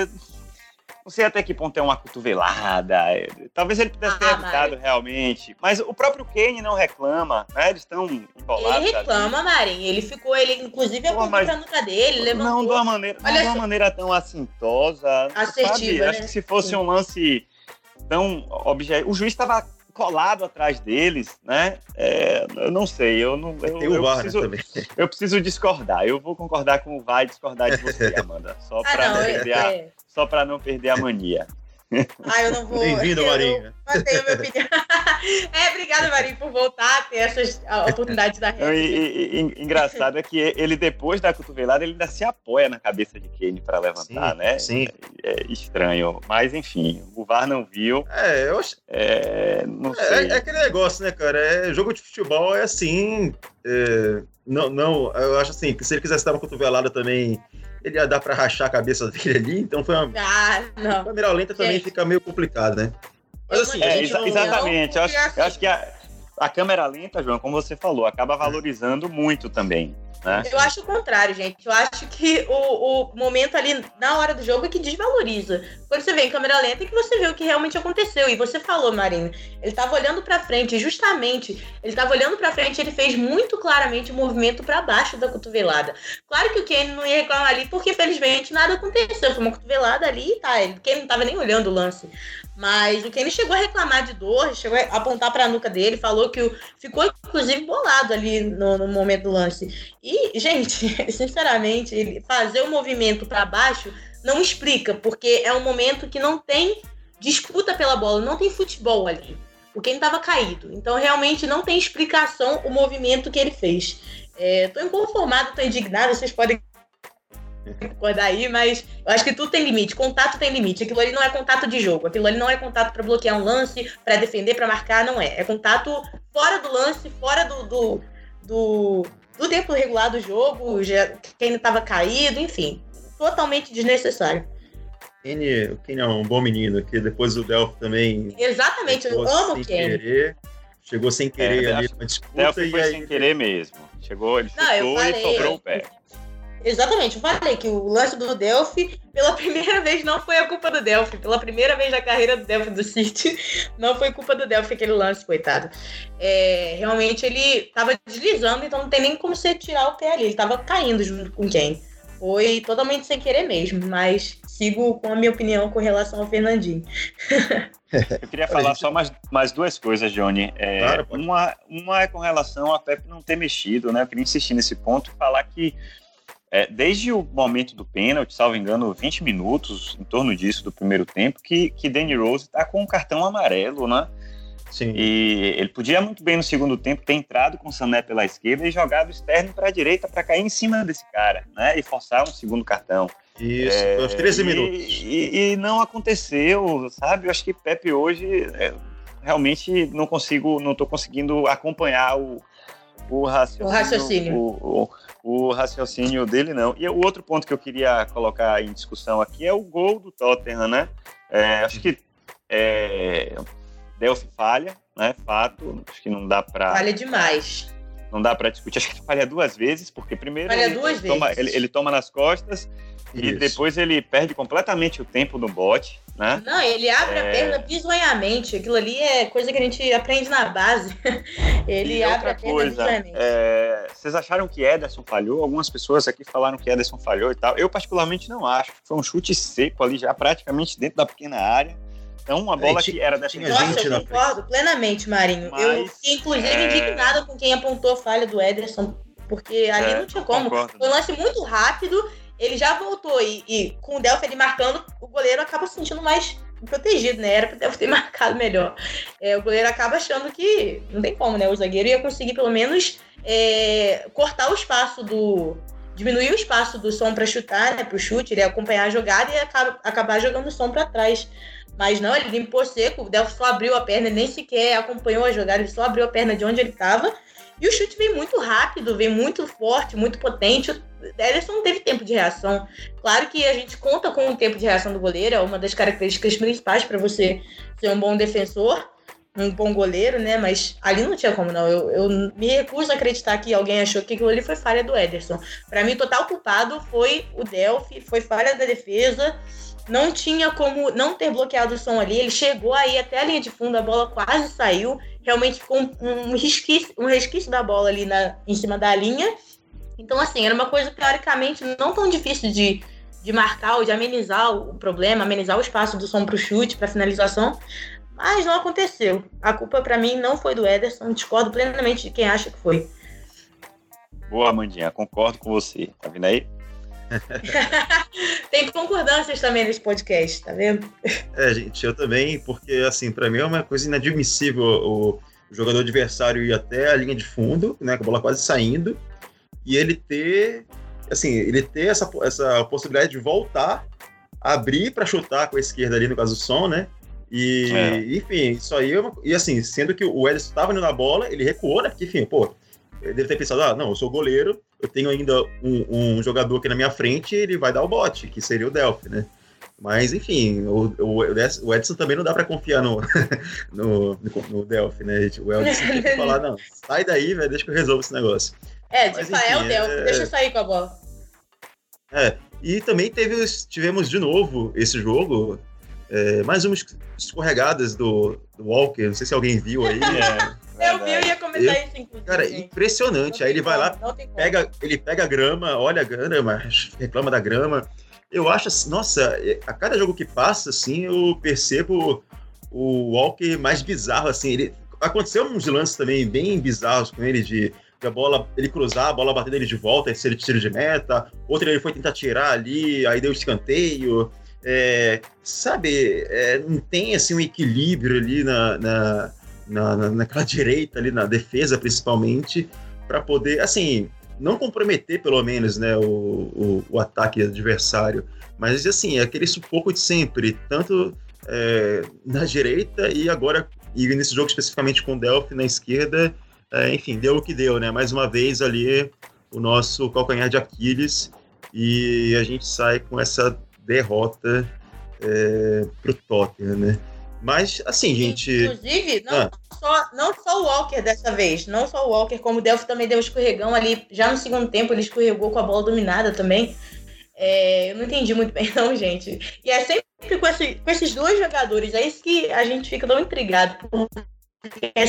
não sei até que ponto é uma cotovelada. Talvez ele pudesse ter ah, evitado realmente. Mas o próprio Kane não reclama, né? Eles estão embolados. Ele reclama, ali. Marin. Ele ficou, ele inclusive apontou mas... pra nuca dele, levantou. Não de uma maneira, não de uma maneira tão assintosa. Assertiva, sabe? né? Acho que se fosse Sim. um lance tão objetivo. O juiz estava colado atrás deles, né? É, eu não sei, eu não. Eu, Tem o eu VAR, preciso, né, também. Eu preciso discordar. Eu vou concordar com o VAR e discordar de você, Amanda. Só para ah, não, não, perder é... a, só para não perder a mania. Ah, eu não vou. Bem-vindo, Marinho. Mantenho minha opinião. é, obrigada, Marinho, por voltar a ter essas oportunidades da rede. E, e, engraçado é que ele, depois da cotovelada, ele ainda se apoia na cabeça de Kane para levantar, sim, né? Sim. É, é, estranho. Mas, enfim, o VAR não viu. É, eu acho. É, não é, sei. É, aquele negócio, né, cara? É, jogo de futebol é assim. É, não, não, eu acho assim, que se ele quisesse dar uma cotovelada também ele ia dar pra rachar a cabeça dele ali, então foi uma. Ah, não. câmera lenta também Gente. fica meio complicado, né? Mas assim, É, exa- não- exatamente. Eu acho, eu acho que a, a câmera lenta, João, como você falou, acaba valorizando muito também. Né? Eu acho o contrário, gente. Eu acho que o, o momento ali na hora do jogo é que desvaloriza. Quando você vê em câmera lenta é que você vê o que realmente aconteceu. E você falou, Marina, ele tava olhando pra frente, justamente. Ele tava olhando pra frente, ele fez muito claramente o movimento pra baixo da cotovelada. Claro que o Kenny não ia reclamar ali, porque felizmente nada aconteceu. Foi uma cotovelada ali e tá. Ele, Kenny não tava nem olhando o lance. Mas o Kenny chegou a reclamar de dor, chegou a apontar pra nuca dele, falou que o, ficou inclusive bolado ali no, no momento do lance. E, gente, sinceramente, fazer o movimento para baixo não explica, porque é um momento que não tem disputa pela bola, não tem futebol ali. O Kenny estava caído. Então, realmente, não tem explicação o movimento que ele fez. É, tô inconformado, tô indignado, vocês podem concordar aí, mas eu acho que tudo tem limite. Contato tem limite. Aquilo ali não é contato de jogo. Aquilo ali não é contato para bloquear um lance, para defender, para marcar, não é. É contato fora do lance, fora do, do, do, do tempo regular do jogo, já, quem estava caído, enfim. Totalmente desnecessário. Kenny, o Kenny é um bom menino, que depois o Delphi também Exatamente, eu amo o Kenny. querer, chegou sem querer É, ali na disputa Delphi e foi aí sem querer mesmo. Chegou, ele Não, chutou e sobrou o pé. Exatamente, eu falei que o lance do Delphi, pela primeira vez, não foi a culpa do Delphi. Pela primeira vez na carreira do Delphi do City, não foi culpa do Delphi aquele lance, coitado. É, realmente ele tava deslizando, então não tem nem como você tirar o pé ali. Ele tava caindo junto com quem? Foi totalmente sem querer mesmo, mas sigo com a minha opinião com relação ao Fernandinho. Eu queria falar gente- só mais, mais duas coisas, Johnny. É, Claro, uma, uma é com relação a Pepe não ter mexido, né? Eu queria insistir nesse ponto e falar que é, desde o momento do pênalti, salvo engano, 20 minutos, em torno disso, do primeiro tempo, que, que Danny Rose tá com um cartão amarelo, né? Sim. E ele podia muito bem no segundo tempo ter entrado com o Sané pela esquerda e jogado o externo para a direita para cair em cima desse cara, né? E forçar um segundo cartão. Isso, É, foi aos 13 e- minutos. E, e não aconteceu, sabe? Eu acho que Pepe hoje é, realmente não consigo, não tô conseguindo acompanhar o, o raciocínio. O raciocínio. O, o- o raciocínio dele, não. E o outro ponto que eu queria colocar em discussão aqui é o gol do Tottenham, né? É, acho que é, Delphi falha, né? Fato. Acho que não dá para Falha demais. Não dá para discutir. Acho que ele falha duas vezes, porque primeiro ele, duas ele toma, ele, ele toma nas costas e Isso. depois ele perde completamente o tempo no bote, né? Não, ele abre a É. perna bizonhamente. Aquilo ali é coisa que a gente aprende na base. ele e abre a perna coisa, bizonhamente. é, vocês acharam que Ederson falhou? Algumas pessoas aqui falaram que Ederson falhou e tal. Eu particularmente não acho. Foi um chute seco ali, já praticamente dentro da pequena área. Então, uma bola ti- que era tinha defendida. Nossa, gente eu concordo plenamente, Marinho. Mas, eu fiquei, inclusive, é, indignada com quem apontou a falha do Ederson, porque ali É, não tinha como. concordo. Foi um lance muito rápido, ele já voltou e, e com o Delphi ali marcando, o goleiro acaba se sentindo mais protegido, né? Era pro Delphi ter marcado melhor. É, o goleiro acaba achando que não tem como, né? O zagueiro ia conseguir pelo menos é, cortar o espaço do. diminuir o espaço do som para chutar, né? Pro chute, ele ia acompanhar a jogada e acaba, acabar jogando o som para trás. Mas não, ele limpou seco, o Delphi só abriu a perna, nem sequer acompanhou a jogada, ele só abriu a perna de onde ele estava. E o chute veio muito rápido, veio muito forte, muito potente. O Ederson não teve tempo de reação. Claro que a gente conta com o tempo de reação do goleiro, é uma das características principais para você ser um bom defensor, um bom goleiro, né? Mas ali não tinha como não. Eu, eu me recuso a acreditar que alguém achou que aquilo ali foi falha do Ederson. Para mim, o total culpado foi o Delphi, foi falha da defesa. Não tinha como não ter bloqueado o som ali. Ele chegou aí até a linha de fundo, a bola quase saiu. Realmente ficou um, um resquício, um resquício da bola ali na, em cima da linha. Então, assim, era uma coisa teoricamente não tão difícil de, de marcar ou de amenizar o problema, amenizar o espaço do som para o chute, para finalização. Mas não aconteceu. A culpa para mim não foi do Ederson. Discordo plenamente de quem acha que foi. Boa, Amandinha, concordo com você. Tá vendo aí? Tem concordâncias também nesse podcast, tá vendo? É, gente, eu também, porque, assim, pra mim é uma coisa inadmissível o, o jogador adversário ir até a linha de fundo, né, com a bola quase saindo, e ele ter, assim, ele ter essa, essa possibilidade de voltar, abrir pra chutar com a esquerda ali, no caso do som, né, e, É. enfim, isso aí é uma, e assim, sendo que o Ederson estava indo na bola, ele recuou, né, porque, enfim, pô, ele deve ter pensado, ah, não, eu sou goleiro, eu tenho ainda um, um jogador aqui na minha frente, ele vai dar o bote, que seria o Delphi, né? Mas, enfim, o, o, o Edson também não dá para confiar no, no, no, Delphi, né? O Edson tem que falar, não, sai daí, velho, deixa que eu resolvo esse negócio. É, de Mas, é o Delphi, é... deixa eu sair com a bola. É, e também teve, tivemos de novo esse jogo, é, mais umas escorregadas do, do, Walker, não sei se alguém viu aí. É, eu vi, eu ia comentar isso, inclusive. Cara, impressionante. Aí ele vai lá, pega, ele pega a grama, olha a grama, reclama da grama. Eu acho assim, nossa, a cada jogo que passa, assim, eu percebo o Walker mais bizarro, assim. Ele, aconteceu uns lances também bem bizarros com ele, de a bola, ele cruzar, a bola bater nele de volta, esse ele tiro de meta, outro ele foi tentar tirar ali, aí deu escanteio. É, sabe, é, não tem assim um equilíbrio ali na, na, na, naquela direita ali, na defesa principalmente, para poder, assim, não comprometer pelo menos, né, o, o, o, ataque adversário, mas assim, é aquele sufoco de sempre, tanto é, na direita e agora, e nesse jogo especificamente com o Delphi na esquerda, é, enfim, deu o que deu, né? Mais uma vez ali o nosso calcanhar de Aquiles e a gente sai com essa derrota é, pro Tottenham, né? Mas, assim, gente. Inclusive, não, ah. só, não só o Walker dessa vez, não só o Walker, como o Delphi também deu um escorregão ali, já no segundo tempo ele escorregou com a bola dominada também. É, eu não entendi muito bem, não, gente. E é sempre com, esse, com esses dois jogadores, é isso que a gente fica tão intrigado. Porque é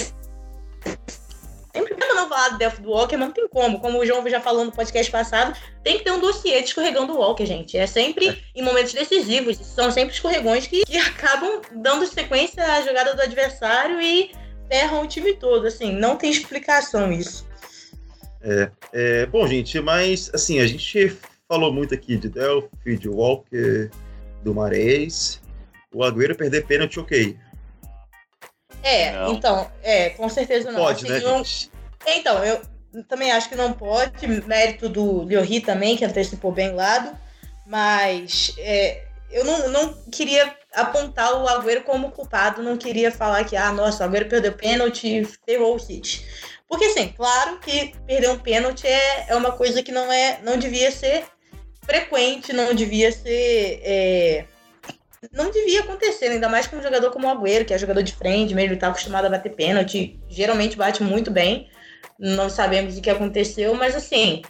Sempre que não falar do do Walker, não tem como. Como o João já falou no podcast passado, tem que ter um dossiê de escorregão do Walker, gente. É sempre em momentos decisivos. São sempre escorregões que, que acabam dando sequência à jogada do adversário e ferram o time todo. Assim, não tem explicação isso. É, é, bom, gente, mas assim, a gente falou muito aqui de Delphi, de Walker, do Marés. O Agüero perder pênalti, ok. É, não. então, é, com certeza não. Pode, assim, né, Então, eu também acho que não pode. Mérito do Liori também, que antecipou bem o lado. Mas é, eu não, não queria apontar o Agüero como culpado, não queria falar que, ah, nossa, o Agüero perdeu pênalti e ferrou o City. Porque, assim, claro que perder um pênalti é, é uma coisa que não, é, não devia ser frequente, não devia ser. É, não devia acontecer, ainda mais com um jogador como o Agüero, que é jogador de frente, mesmo ele tá acostumado a bater pênalti, geralmente bate muito bem. Não sabemos o que aconteceu, mas assim,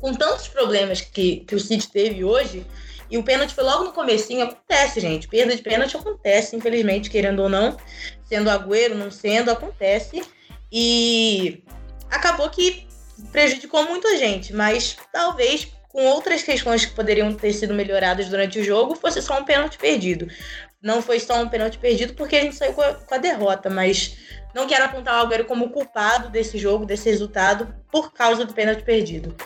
com tantos problemas que, que o City teve hoje, e o pênalti foi logo no comecinho, acontece, gente. Perda de pênalti acontece, infelizmente, querendo ou não. Sendo Agüero, não sendo, acontece. E acabou que prejudicou muito a gente, mas talvez com outras questões que poderiam ter sido melhoradas durante o jogo, fosse só um pênalti perdido. Não foi só um pênalti perdido porque a gente saiu com a, com a derrota, mas não quero apontar o Agüero como culpado desse jogo, desse resultado, por causa do pênalti perdido.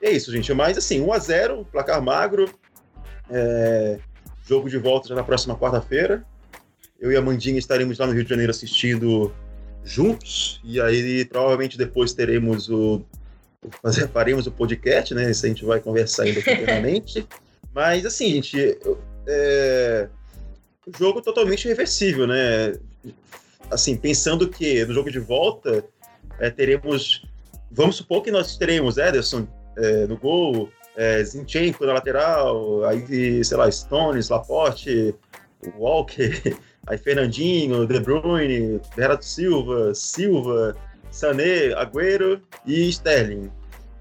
É isso, gente. Mas assim, 1x0, placar magro. É... Jogo de volta já na próxima quarta-feira. Eu e a Mandinha estaremos lá no Rio de Janeiro assistindo juntos. E aí, provavelmente, depois teremos o. Fazer, faremos o podcast, né? Isso a gente vai conversar ainda internamente. Mas, assim, gente. É... O jogo totalmente reversível, né? Assim, pensando que no jogo de volta é, teremos. Vamos supor que nós teremos Ederson, é, no gol, é, Zinchenko na lateral, aí, sei lá, Stones, Laporte, Walker, aí Fernandinho, De Bruyne, Bernardo Silva, Silva, Sané, Agüero e Sterling.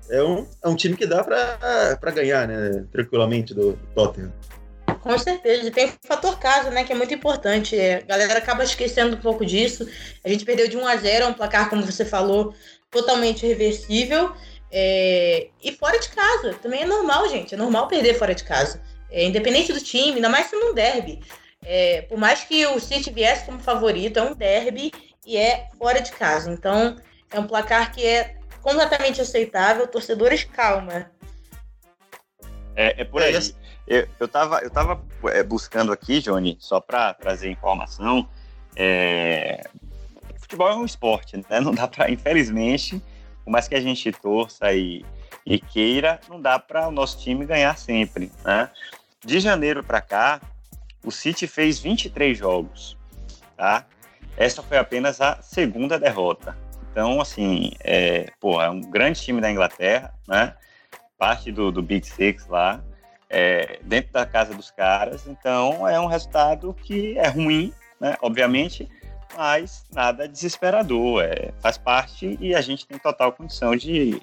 É um, é um time que dá para ganhar, né, tranquilamente do, do Tottenham. Com certeza, e tem o fator casa, né, que é muito importante. É, a galera acaba esquecendo um pouco disso. A gente perdeu de 1 a 0, é um placar, como você falou, totalmente reversível. É, e fora de casa, também é normal, gente. É normal perder fora de casa. É, independente do time, ainda mais se não derby. É, por mais que o City viesse como favorito, é um derby e é fora de casa. Então, é um placar que é completamente aceitável. Torcedores, calma. É, é por aí. Eu, eu tava, eu tava é, buscando aqui, Johnny, só para trazer informação. É... Futebol é um esporte, né? Não dá para, infelizmente, por mais que a gente torça e, e queira, não dá para o nosso time ganhar sempre, né? De janeiro para cá, o City fez 23 jogos, tá? Essa foi apenas a segunda derrota. Então, assim, é, pô, é um grande time da Inglaterra, né? Parte do, do Big Six lá, é, dentro da casa dos caras. Então, é um resultado que é ruim, né? Obviamente, mas nada desesperador. É, faz parte e a gente tem total condição de,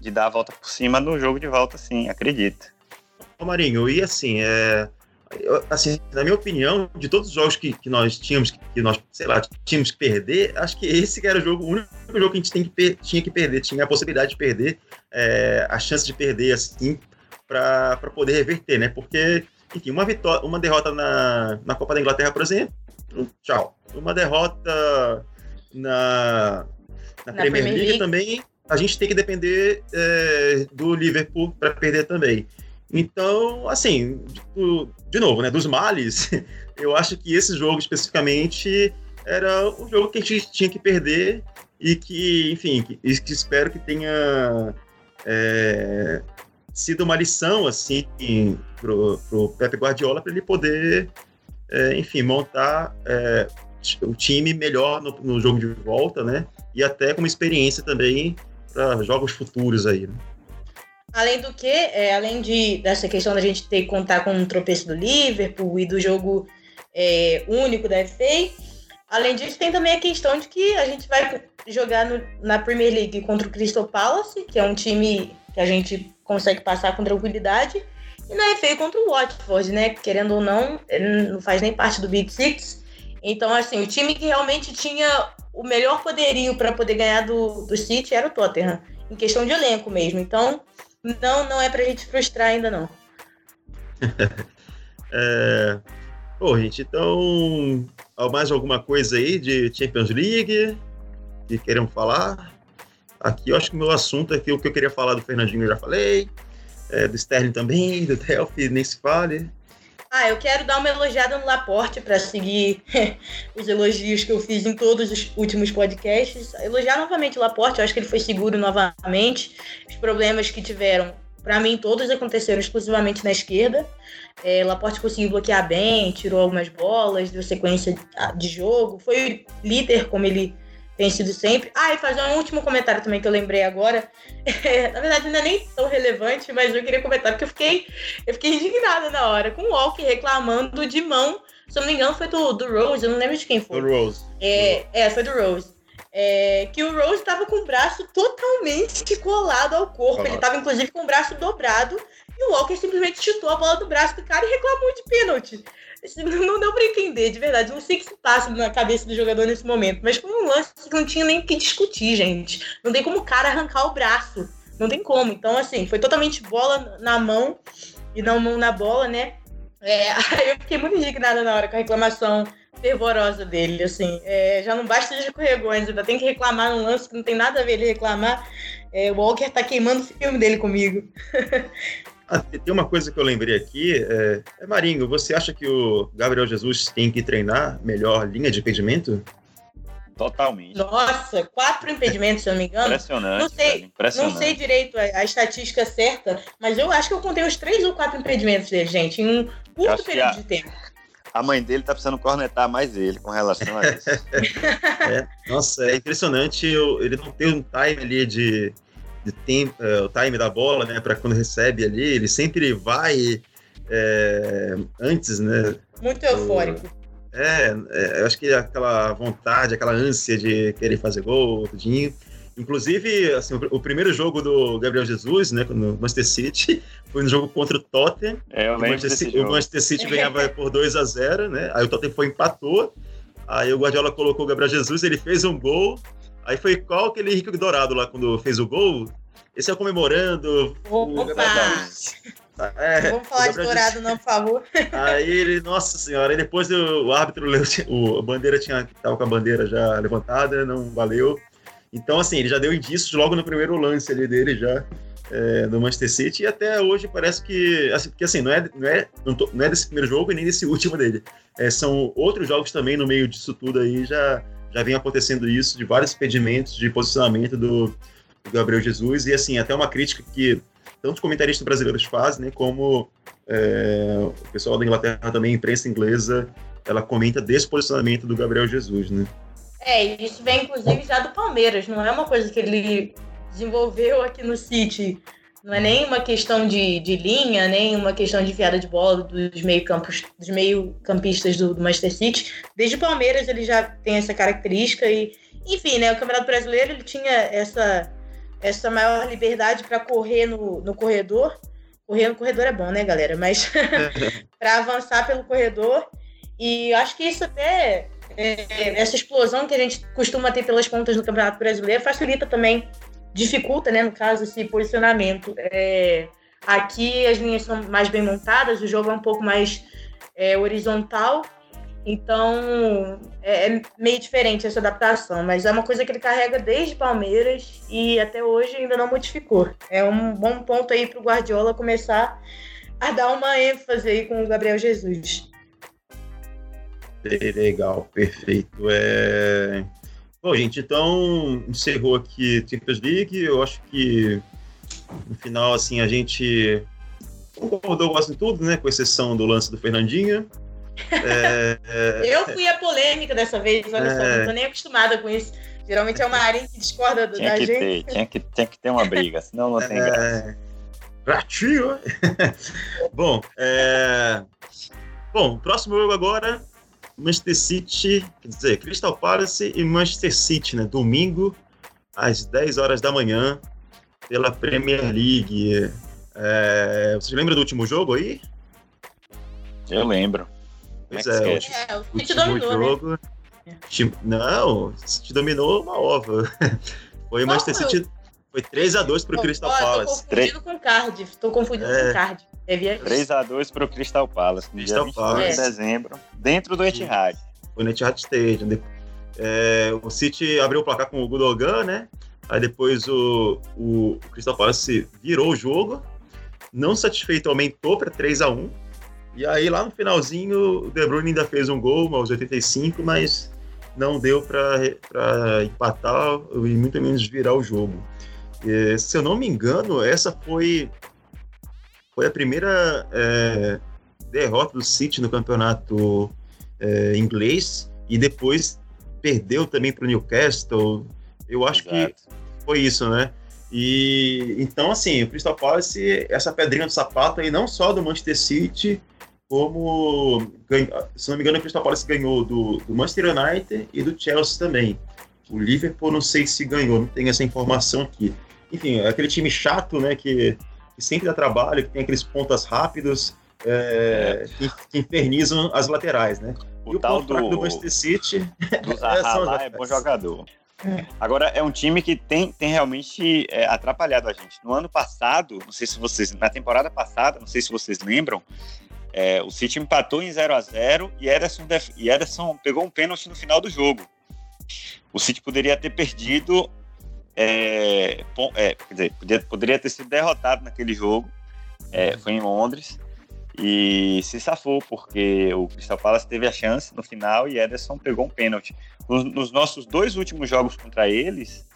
de dar a volta por cima no jogo de volta, sim, acredita. Ô Marinho, e assim, é, assim, na minha opinião, de todos os jogos que, que nós tínhamos, que nós, sei lá, tínhamos que perder, acho que esse era o jogo, o único jogo que a gente tem que tinha que perder, tinha a possibilidade de perder, é, a chance de perder, assim, para poder reverter, né? Porque, enfim, uma vitória, uma derrota na, na Copa da Inglaterra, por exemplo, tchau. Uma derrota na, na, na Premier, Premier League, League, também, a gente tem que depender é, do Liverpool para perder também. Então, assim, de, de novo, né, dos males, eu acho que esse jogo especificamente era o jogo que a gente tinha que perder e que, enfim, que, que espero que tenha é, sido uma lição, assim, pro, pro Pepe Guardiola para ele poder, é, enfim, montar é, o time melhor no, no, jogo de volta, né? E até como experiência também para jogos futuros aí, né? Além do que, é, além de, dessa questão da gente ter que contar com um tropeço do Liverpool e do jogo é, único da FA, além disso, tem também a questão de que a gente vai jogar no, na Premier League contra o Crystal Palace, que é um time que a gente consegue passar com tranquilidade, e na FA contra o Watford, né? Querendo ou não, não faz nem parte do Big Six. Então, assim, o time que realmente tinha o melhor poderio para poder ganhar do, do City era o Tottenham, em questão de elenco mesmo. Então, não, não é pra gente frustrar ainda, não. é... Bom, gente, então, mais alguma coisa aí de Champions League que queiram falar? Aqui eu acho que o meu assunto aqui, o que eu queria falar do Fernandinho eu já falei, é, do Sterling também, do Delphi, nem se fale. Ah, eu quero dar uma elogiada no Laporte para seguir os elogios que eu fiz em todos os últimos podcasts. Elogiar novamente o Laporte, eu acho que ele foi seguro novamente. Os problemas que tiveram, para mim, todos aconteceram exclusivamente na esquerda. É, Laporte conseguiu bloquear bem, tirou algumas bolas, deu sequência de jogo, foi líder como ele tem sido sempre. Ah, e fazer um último comentário também que eu lembrei agora. É, na verdade, não é nem tão relevante, mas eu queria comentar porque eu fiquei, eu fiquei indignada na hora, com o Walker reclamando de mão. Se eu não me engano, foi do, do Rose, eu não lembro de quem foi. Do Rose. É, é foi do Rose. É, que o Rose estava com o braço totalmente colado ao corpo. Ele estava, inclusive, com o braço dobrado. E o Walker simplesmente chutou a bola do braço do cara e reclamou de pênalti. Não deu pra entender, de verdade. Não sei o que se passa na cabeça do jogador nesse momento. Mas foi um lance que não tinha nem o que discutir, gente. Não tem como o cara arrancar o braço. Não tem como. Então, assim, foi totalmente bola na mão e não mão na bola, né? É, eu fiquei muito indignada na hora com a reclamação fervorosa dele, assim. É, já não basta de escorregões, ainda tem que reclamar num lance que não tem nada a ver ele reclamar. É, o Walker tá queimando o filme dele comigo. Ah, tem uma coisa que eu lembrei aqui. É, é, Marinho, você acha que o Gabriel Jesus tem que treinar melhor linha de impedimento? Totalmente. Nossa, quatro impedimentos, se eu não me engano. Impressionante. Não sei, impressionante. Não sei direito a, a, estatística certa, mas eu acho que eu contei uns três ou quatro impedimentos dele, gente, em um curto período a, de tempo. A mãe dele tá precisando cornetar mais ele com relação a isso. é, nossa, é impressionante ele não ter um time ali de de tempo, é, o time da bola, né, para quando recebe ali, ele sempre vai é, antes, né? Muito eufórico. É, é, eu acho que aquela vontade, aquela ânsia de querer fazer gol, tudinho. Inclusive, assim, o, o, primeiro jogo do Gabriel Jesus, né, no Manchester City, foi no jogo contra o Tottenham. É, eu o, Manchester, o Manchester City ganhava por 2 a 0 né? Aí o Tottenham foi empatou. Aí o Guardiola colocou o Gabriel Jesus, ele fez um gol. Aí foi qual aquele Henrique Dourado lá quando fez o gol? Esse é comemorando. Opa! É, Vamos falar de Dourado, não, por favor. Aí ele, nossa senhora, aí depois o, o árbitro, o, a bandeira tinha, tava com a bandeira já levantada, não valeu. Então, assim, ele já deu indícios logo no primeiro lance ali dele já. É, do Manchester City e até hoje parece que assim, porque assim não é não é não, tô, não é desse primeiro jogo e nem desse último dele é, são outros jogos também no meio disso tudo aí já já vem acontecendo isso, de vários impedimentos de posicionamento do, do Gabriel Jesus, e assim, até uma crítica que tantos comentaristas brasileiros fazem, né, como é, o pessoal da Inglaterra também, a imprensa inglesa, ela comenta desse posicionamento do Gabriel Jesus, né? É, isso vem inclusive já do Palmeiras, não é uma coisa que ele desenvolveu aqui no City. Não é nem uma questão de, de linha, nem uma questão de fiada de bola dos meio-campos, dos meio-campistas do, do, Manchester City. Desde o Palmeiras ele já tem essa característica e, enfim, né, o Campeonato Brasileiro ele tinha essa essa maior liberdade para correr no, no corredor. Correr no corredor é bom, né, galera? Mas para avançar pelo corredor. E acho que isso até é, essa explosão que a gente costuma ter pelas pontas no Campeonato Brasileiro facilita também dificulta, né, no caso, esse posicionamento. É, aqui as linhas são mais bem montadas, o jogo é um pouco mais é, horizontal, então é, é, meio diferente essa adaptação, mas é uma coisa que ele carrega desde Palmeiras e até hoje ainda não modificou. É um bom ponto aí para o Guardiola começar a dar uma ênfase aí com o Gabriel Jesus. Legal, perfeito. É... Bom, gente, então encerrou aqui Champions League. Eu acho que no final, assim, a gente concordou quase em tudo, né? Com exceção do lance do Fernandinho. É, é... Eu fui a polêmica dessa vez, olha só, não tô nem acostumada com isso. Geralmente é o Marinho que discorda do, tinha da que gente. Ter, tinha, que, tinha que ter uma briga, senão não tem é... graça. Ratinho! Bom, é... Bom, próximo jogo agora, Manchester City, quer dizer, Crystal Palace e Manchester City, né? Domingo, às 10 horas da manhã, pela Premier League. É, vocês lembram do último jogo aí? Eu lembro. Pois é, é, é, o City dominou, né? jogo. Né? Não, o City dominou uma ova. Foi o Manchester City. Foi 3x2 pro Crystal Palace. Tô confundindo 3... com Cardiff. Tô confundindo é. com Cardiff. 3x2 para o Crystal Palace, no Crystal dia 22 Palace. de dezembro, dentro do Etihad. Foi no Etihad Stadium. É, o City abriu o placar com o Gudogan, né? Aí depois o, o, Crystal Palace virou o jogo. Não satisfeito, aumentou para 3 a 1 E aí lá no finalzinho o De Bruyne ainda fez um gol aos 85, mas não deu para empatar e muito menos virar o jogo. E, se eu não me engano, essa foi foi a primeira é, derrota do City no campeonato é, inglês e depois perdeu também para o Newcastle. Eu acho Exato. que foi isso, né? E então, assim, o Crystal Palace, essa pedrinha do sapato aí, não só do Manchester City, como, se não me engano, o Crystal Palace ganhou do, do Manchester United e do Chelsea também. O Liverpool, não sei se ganhou, não tenho essa informação aqui. Enfim, é aquele time chato, né, que que sempre dá trabalho, que tem aqueles pontas rápidos é, que, que, infernizam as laterais, né? O e o tal do, do Manchester City do Zaha é, é bom jogador. É. Agora, é um time que tem, tem realmente é, atrapalhado a gente. No ano passado, não sei se vocês. Na temporada passada, não sei se vocês lembram, é, o City empatou em 0 a 0 e Ederson, e Ederson pegou um pênalti no final do jogo. O City poderia ter perdido é, é, quer dizer, podia, poderia ter sido derrotado naquele jogo, é, foi em Londres, e se safou, porque o Crystal Palace teve a chance no final e Ederson pegou um pênalti. Nos, nos, nossos dois últimos jogos contra eles,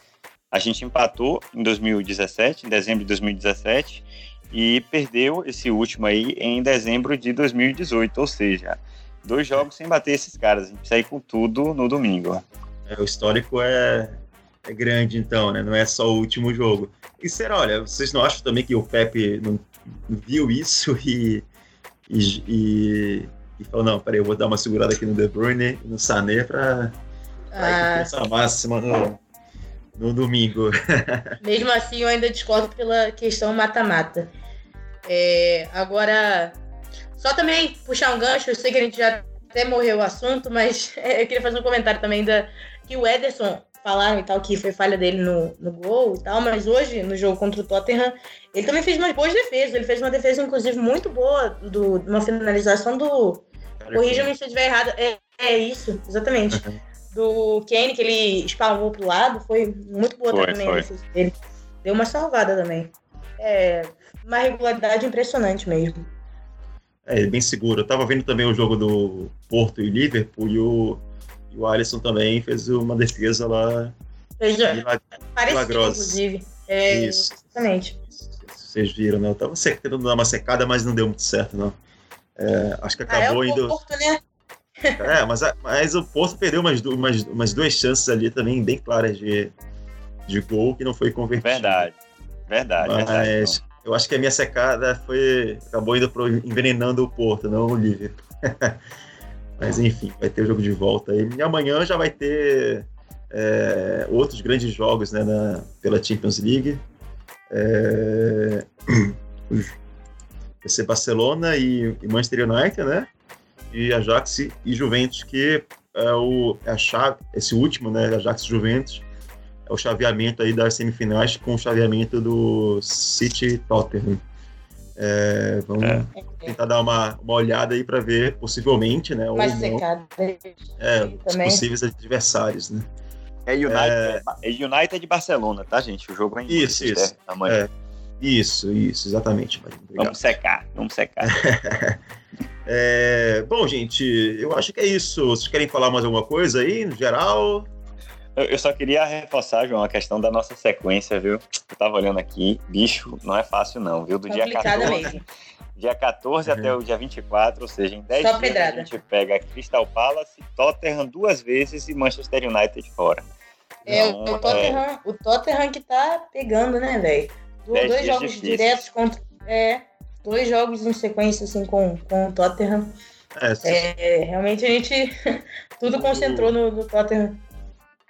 a gente empatou em 2017, em dezembro de 2017, e perdeu esse último aí em dezembro de 2018, ou seja, dois jogos sem bater esses caras. A gente precisa com tudo no domingo. É, o histórico é, é grande, então, né? Não é só o último jogo. E será, olha, vocês não acham também que o Pepe não viu isso e, e, e, e falou, não, peraí, eu vou dar uma segurada aqui no De Bruyne e no Sané para ah. essa máxima no, no domingo. Mesmo assim, eu ainda discordo pela questão mata-mata. É, agora, só também puxar um gancho, eu sei que a gente já até morreu o assunto, mas eu queria fazer um comentário também da que o Ederson falaram e tal que foi falha dele no, no gol e tal, mas hoje, no jogo contra o Tottenham, ele também fez umas boas defesas. Ele fez uma defesa, inclusive, muito boa, do, uma finalização do. Corrija-me se eu estiver errado. É, é isso, exatamente. Uhum. Do Kane, que ele espalmou pro lado, foi muito boa foi, também. Foi. Ele deu uma salvada também. É uma regularidade impressionante mesmo. É, bem seguro. Eu tava vendo também o jogo do Porto e Liverpool e o e o Alisson também fez uma defesa lá Veja, milagrosa. inclusive. É, Isso. Exatamente. Vocês viram, né? Eu tava tentando dar uma secada, mas não deu muito certo, não. É, acho que Ah, é acabou o indo. Porto, né? É, mas, a- mas o Porto perdeu umas, umas, umas duas chances ali também bem claras de, de gol que não foi convertido. Verdade. Verdade, verdade. Mas eu acho que a minha secada foi. acabou indo pro, envenenando o Porto, não o Liverpool. mas enfim, vai ter o jogo de volta. E amanhã já vai ter é, outros grandes jogos né, na- pela Champions League. É, vai ser Barcelona e, e Manchester United, né? E Ajax e Juventus, que é o, é a chave, esse último, né? Ajax e Juventus, é o chaveamento aí das semifinais com o chaveamento do City Tottenham. É, vamos É. tentar dar uma, uma olhada aí para ver, possivelmente, né? Ou Mais não, secado. é, os possíveis adversários, né? É United, é United de Barcelona, tá, gente? O jogo é em Isso, isso. amanhã. É. Isso, isso, exatamente. Vamos secar, vamos secar. É, bom, gente, eu acho que é isso. Vocês querem falar mais alguma coisa aí, no geral? Eu, eu só queria reforçar, João, a questão da nossa sequência, viu? Eu tava olhando aqui, bicho, não é fácil não, viu? Do dia Complicada 14, mesmo. dia 14 Uhum. até o dia 24, ou seja, em 10 Só dias pedrada. a gente pega Crystal Palace, Tottenham duas vezes e Manchester United fora. É, Então, o, Tottenham, o Tottenham que tá pegando, né, velho? Dois jogos difíceis. diretos contra. É, dois jogos em sequência, assim, com, com o Tottenham. É, É, realmente a gente. Tudo concentrou no, no Tottenham.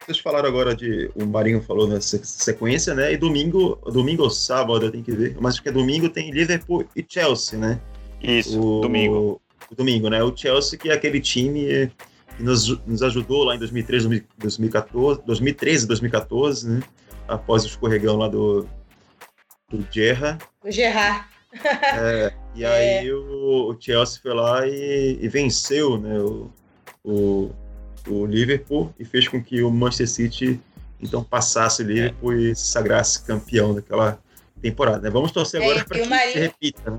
Vocês falaram agora de. O Marinho falou nessa sequência, né? E domingo, domingo ou sábado, eu tenho que ver. Mas acho que é domingo tem Liverpool e Chelsea, né? Isso, o, domingo. O domingo, né? O Chelsea, que é aquele time que nos, nos ajudou lá em 2013, 2014, 2013, 2014, né? Após o escorregão lá do, do Gerra. O Gerard. É, e É. aí o, o Chelsea foi lá e, e venceu né, o, o, o Liverpool e fez com que o Manchester City então passasse o Liverpool e se sagrasse campeão daquela temporada. né? Vamos torcer É, agora para o que Marinho- se repita. Né?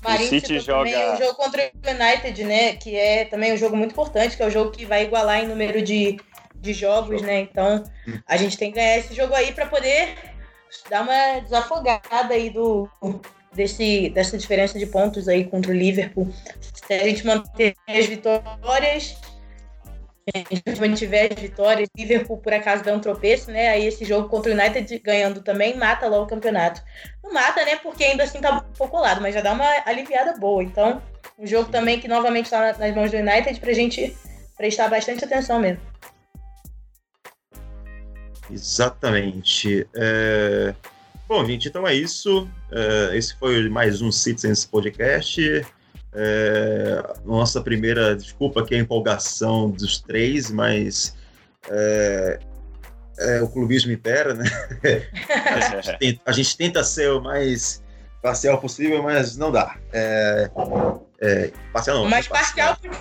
O Marinho City também joga- o jogo contra o United, né? Que é também um jogo muito importante, que é o jogo que vai igualar em número de, de jogos, né? Então a gente tem que ganhar esse jogo aí para poder dar uma desafogada aí do desse, dessa diferença de pontos aí contra o Liverpool. Se a gente manter as vitórias, gente mantiver as vitórias, Liverpool por acaso dá um tropeço, né? Aí esse jogo contra o United ganhando também mata lá o campeonato. Não mata, né? Porque ainda assim tá um pouco lado, mas já dá uma aliviada boa. Então, um jogo também que novamente tá nas mãos do United pra gente prestar bastante atenção mesmo. Exatamente. É, Bom, gente, então é isso. É, Esse foi mais um Citizens Podcast. É, Nossa primeira, desculpa aqui a empolgação dos três, mas é, é, o clubismo impera, né? A gente, tenta, a gente tenta ser o mais parcial possível, mas não dá. É, é, parcial não. mais parcial. parcial.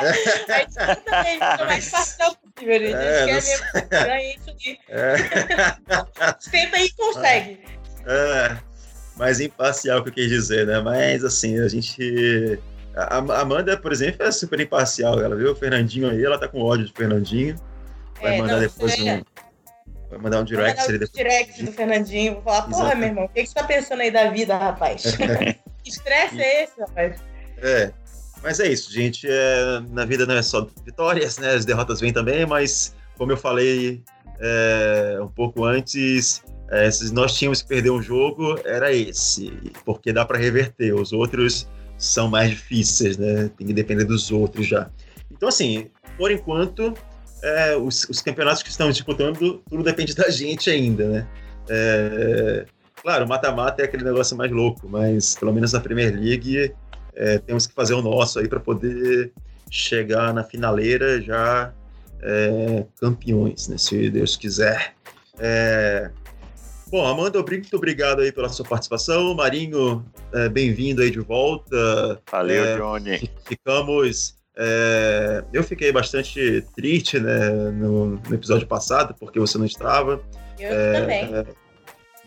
A gente mesmo ser o mais parcial possível. A gente É, quer não sei. mesmo ganhar isso aqui. É. Tenta e consegue. É, mais imparcial que eu quis dizer, né? Mas assim, a gente. A Amanda, por exemplo, é super imparcial. Ela viu o Fernandinho aí, ela tá com ódio de Fernandinho. Vai É, mandar não, depois é- um. Vai mandar um direct mandar o depois. direct do Fernandinho. Vou falar, porra, meu irmão, o que, que você tá pensando aí da vida, rapaz? que estresse é esse, rapaz? É. Mas é isso, gente. É, na vida não é só vitórias, né? As derrotas vêm também, mas como eu falei é, um pouco antes, é, se nós tínhamos que perder um jogo, era esse. Porque dá para reverter. Os outros são mais difíceis, né? Tem que depender dos outros já. Então, assim, por enquanto, é, os, os campeonatos que estamos disputando, tudo depende da gente ainda, né? É, claro, mata-mata é aquele negócio mais louco, mas pelo menos na Premier League é, temos que fazer o nosso aí para poder chegar na finaleira já é, campeões, né? Se Deus quiser. É, Bom, Amanda, muito obrigado aí pela sua participação. Marinho, é, bem-vindo aí de volta. Valeu, É, Johnny. Ficamos. é, eu fiquei bastante triste né, no, no episódio passado, porque você não estava. Eu É, também. é,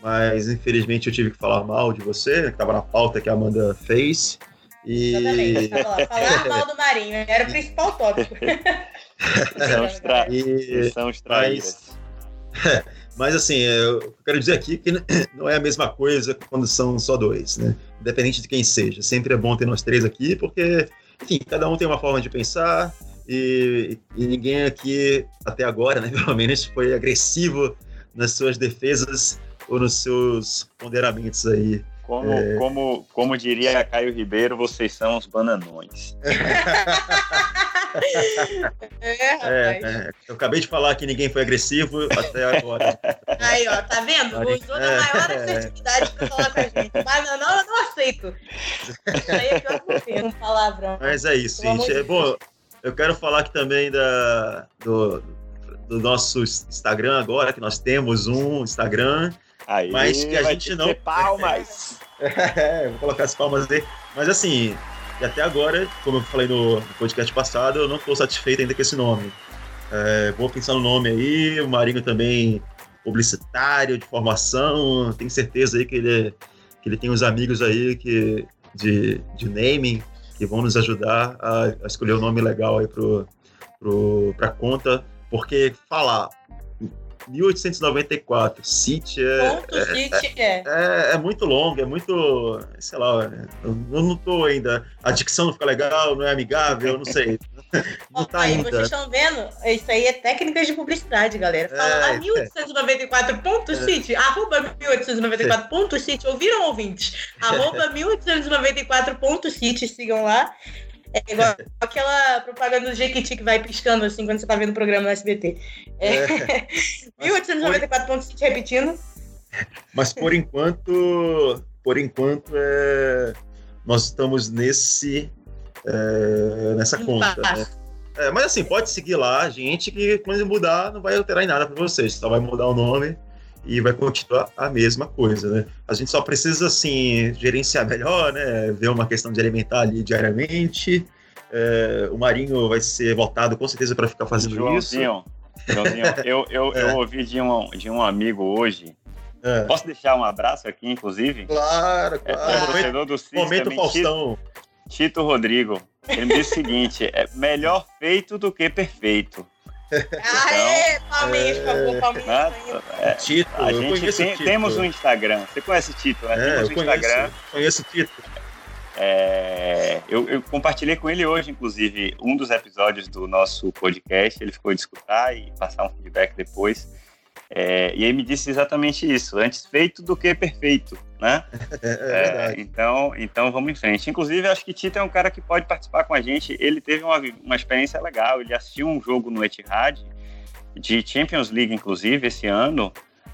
mas infelizmente eu tive que falar mal de você, né, que estava na pauta que a Amanda fez. E Exatamente. Lá, Falar mal do Marinho era o principal tópico. São, os tra... E- são os traíras. Mas assim, eu quero dizer aqui que não é a mesma coisa quando são só dois, né? Independente de quem seja. Sempre é bom ter nós três aqui, porque, enfim, cada um tem uma forma de pensar e, e ninguém aqui, até agora, né, pelo menos, foi agressivo nas suas defesas ou nos seus ponderamentos aí. Como, é... como, como diria Caio Ribeiro, vocês são os bananões. é, é, é, eu acabei de falar que ninguém foi agressivo até agora. Aí, ó, tá vendo? Usou da maior é. assertividade pra falar com a gente. Bananão eu não aceito. Isso aí é pior que um palavrão. Mas é isso, gente. É, bom, eu quero falar aqui também da, do, do nosso Instagram agora, que nós temos um Instagram Aí, mas que a gente não. palmas! é, vou colocar as palmas aí. Mas assim, e até agora, como eu falei no, podcast passado, eu não estou satisfeito ainda com esse nome. É, vou pensar no nome aí, o Marinho também publicitário, de formação, tenho certeza aí que ele, que ele tem uns amigos aí que, de, de naming que vão nos ajudar a, a escolher o um nome legal aí pro, pro, pra conta, porque falar 1894. City é. Ponto é, City é, é. É, muito longo, é muito. Sei lá, eu, não tô ainda. A dicção não fica legal, não é amigável, não sei. Não tá aí, ainda. Vocês estão vendo? Isso aí é técnicas de publicidade, galera. Fala é, 1894.city, é. arroba 1894.city. Ouviram, ouvintes? Arroba 1894.city, sigam lá. É igual aquela propaganda do Jequiti que vai piscando assim quando você tá vendo o programa no SBT. É. é. 1894.7 repetindo. Mas por enquanto, por enquanto, é... nós estamos nesse é... nessa conta. Né? É, mas assim, pode seguir lá, gente, que quando mudar não vai alterar em nada para vocês, só vai mudar o nome e vai continuar a mesma coisa, né? A gente só precisa, assim, gerenciar melhor, né? Ver uma questão de alimentar ali diariamente. É, o Marinho vai ser voltado com certeza para ficar fazendo Joãozinho, isso. Joãozinho, eu, eu, é. eu ouvi de um, de um amigo hoje. É. Posso deixar um abraço aqui, inclusive? Claro, é, claro. É, torcedor do Cis, Momento também, Faustão. Tito, Rodrigo. Ele me disse o seguinte: é melhor feito do que perfeito. Aê, palminhas, por favor, palminhas. É, Tito, a gente tem, Tito. temos um Instagram. Você conhece o Tito, né? É, temos um Instagram. Conheço o Tito. É, eu, eu, compartilhei com ele hoje, inclusive, um dos episódios do nosso podcast. Ele ficou de escutar e passar um feedback depois. É, e aí me disse exatamente isso: antes feito do que perfeito, né? É, é, então, então vamos em frente. Inclusive, acho que Tito é um cara que pode participar com a gente. Ele teve uma, uma experiência legal. Ele assistiu um jogo no Etihad de Champions League, inclusive, esse ano.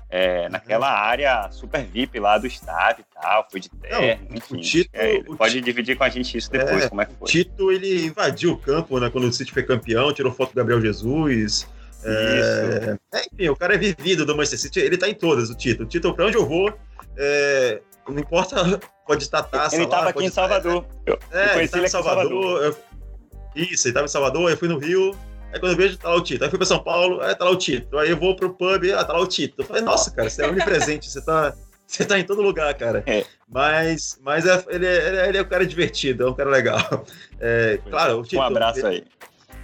É, naquela uhum. área super VIP lá do estádio e tal, foi de terra, enfim. O Tito, é, ele pode Tito, dividir com a gente isso depois, é, como é que foi. O Tito, ele invadiu o campo, né, quando o City foi campeão, tirou foto do Gabriel Jesus, é, é, enfim, o cara é vivido do Manchester City, ele tá em todas, o Tito. O Tito, pra onde eu vou, é, não importa, pode estar taça Ele lá, tava aqui em Salvador. Eu, é, eu ele tava em Salvador. Salvador. Eu, isso, ele tava em Salvador, eu fui no Rio, Aí quando eu vejo, tá lá o Tito. Aí fui pra São Paulo, aí tá lá o Tito. Aí eu vou pro pub, ah, tá lá o Tito. Eu falei, nossa, cara, você é onipresente, você tá, você tá em todo lugar, cara. É. Mas, mas é, ele, é, ele é um cara divertido, é um cara legal. É, claro, o Tito. Um abraço aí.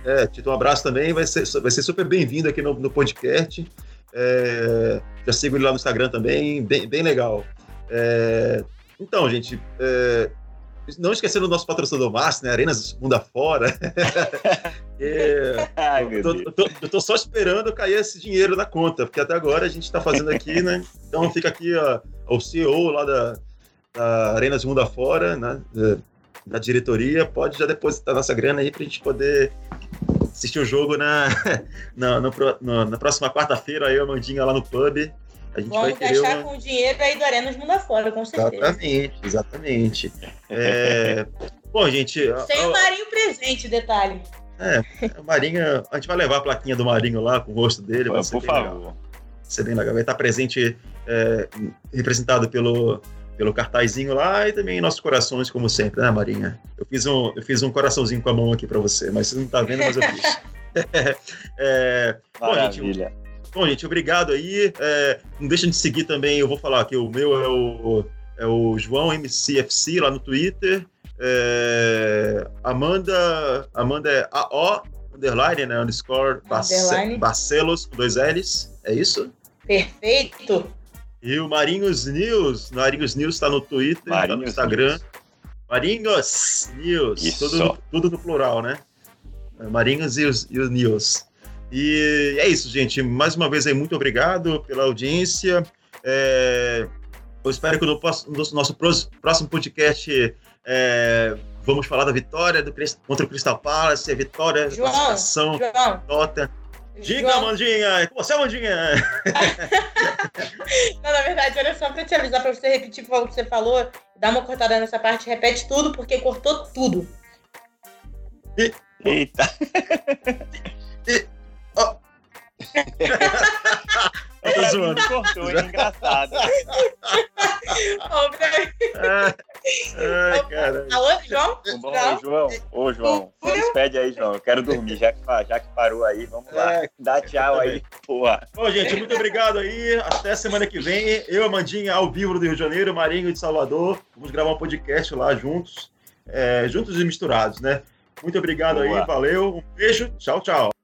É, Tito, um abraço também. Vai ser, vai ser super bem-vindo aqui no, no podcast. É, já sigo ele lá no Instagram também, bem, bem legal. É, então, gente, é, não esquecendo do nosso patrocinador Márcio, né? Arenas Mundo Afora. é, Ai, eu, tô, eu, tô, eu, tô, só esperando cair esse dinheiro na conta, porque até agora a gente está fazendo aqui, né? Então fica aqui ó, o CEO lá da, da Arenas Mundo Afora, né? Da diretoria, pode já depositar nossa grana aí para a gente poder assistir o jogo na, na, no, no, na próxima quarta-feira, aí, a Mandinha lá no pub. A gente Vamos vai gastar uma... com o dinheiro aí do Arenas Mundo Afora, com certeza. Exatamente, exatamente. É... Bom, gente... Sem o Marinho presente, detalhe. É, o Marinho, a gente vai levar a plaquinha do Marinho lá com o rosto dele. Pô, por favor. Legal. Vai ser bem legal. Vai estar presente, é, representado pelo pelo cartazinho lá e também nossos corações, como sempre, né, Marinha? Eu fiz um, eu fiz um coraçãozinho com a mão aqui para você, mas você não tá vendo, mas eu fiz. é, bom, gente, bom, gente, obrigado aí. É, não deixa de seguir também, eu vou falar aqui, o meu é o, é o João MCFC lá no Twitter. É, Amanda, Amanda é AO, underline, né, underscore, Barcelos, com dois L's, é isso? Perfeito. E o Marinhos News. Marinhos News está no Twitter, está no Instagram. News. Marinhos News. Tudo, tudo no plural, né? Marinhos e os, e os News. E é isso, gente. Mais uma vez aí, muito obrigado pela audiência. É, eu espero que no, no nosso próximo podcast é, vamos falar da vitória do, contra o Crystal Palace, a vitória, João, classificação, João. nota. Diga, João. Mandinha! Você, Mandinha! Não, na verdade, olha só, pra te avisar, pra você repetir o que você falou, dá uma cortada nessa parte, repete tudo, porque cortou tudo. E... Eita! E... Oh. Tô zoando. Cortou, é engraçado. Ai, cara. Alô, João? Bom, João? João. Ô, João, se despede aí, João. Eu quero dormir, já que, já que parou aí. Vamos lá. É, Dá tchau aí, porra. Bom, gente, muito obrigado aí. Até semana que vem. Eu, Amandinha, ao vivo do Rio de Janeiro, Marinho de Salvador. Vamos gravar um podcast lá juntos. É, juntos e misturados, né? Muito obrigado Boa. aí, valeu. Um beijo, tchau, tchau.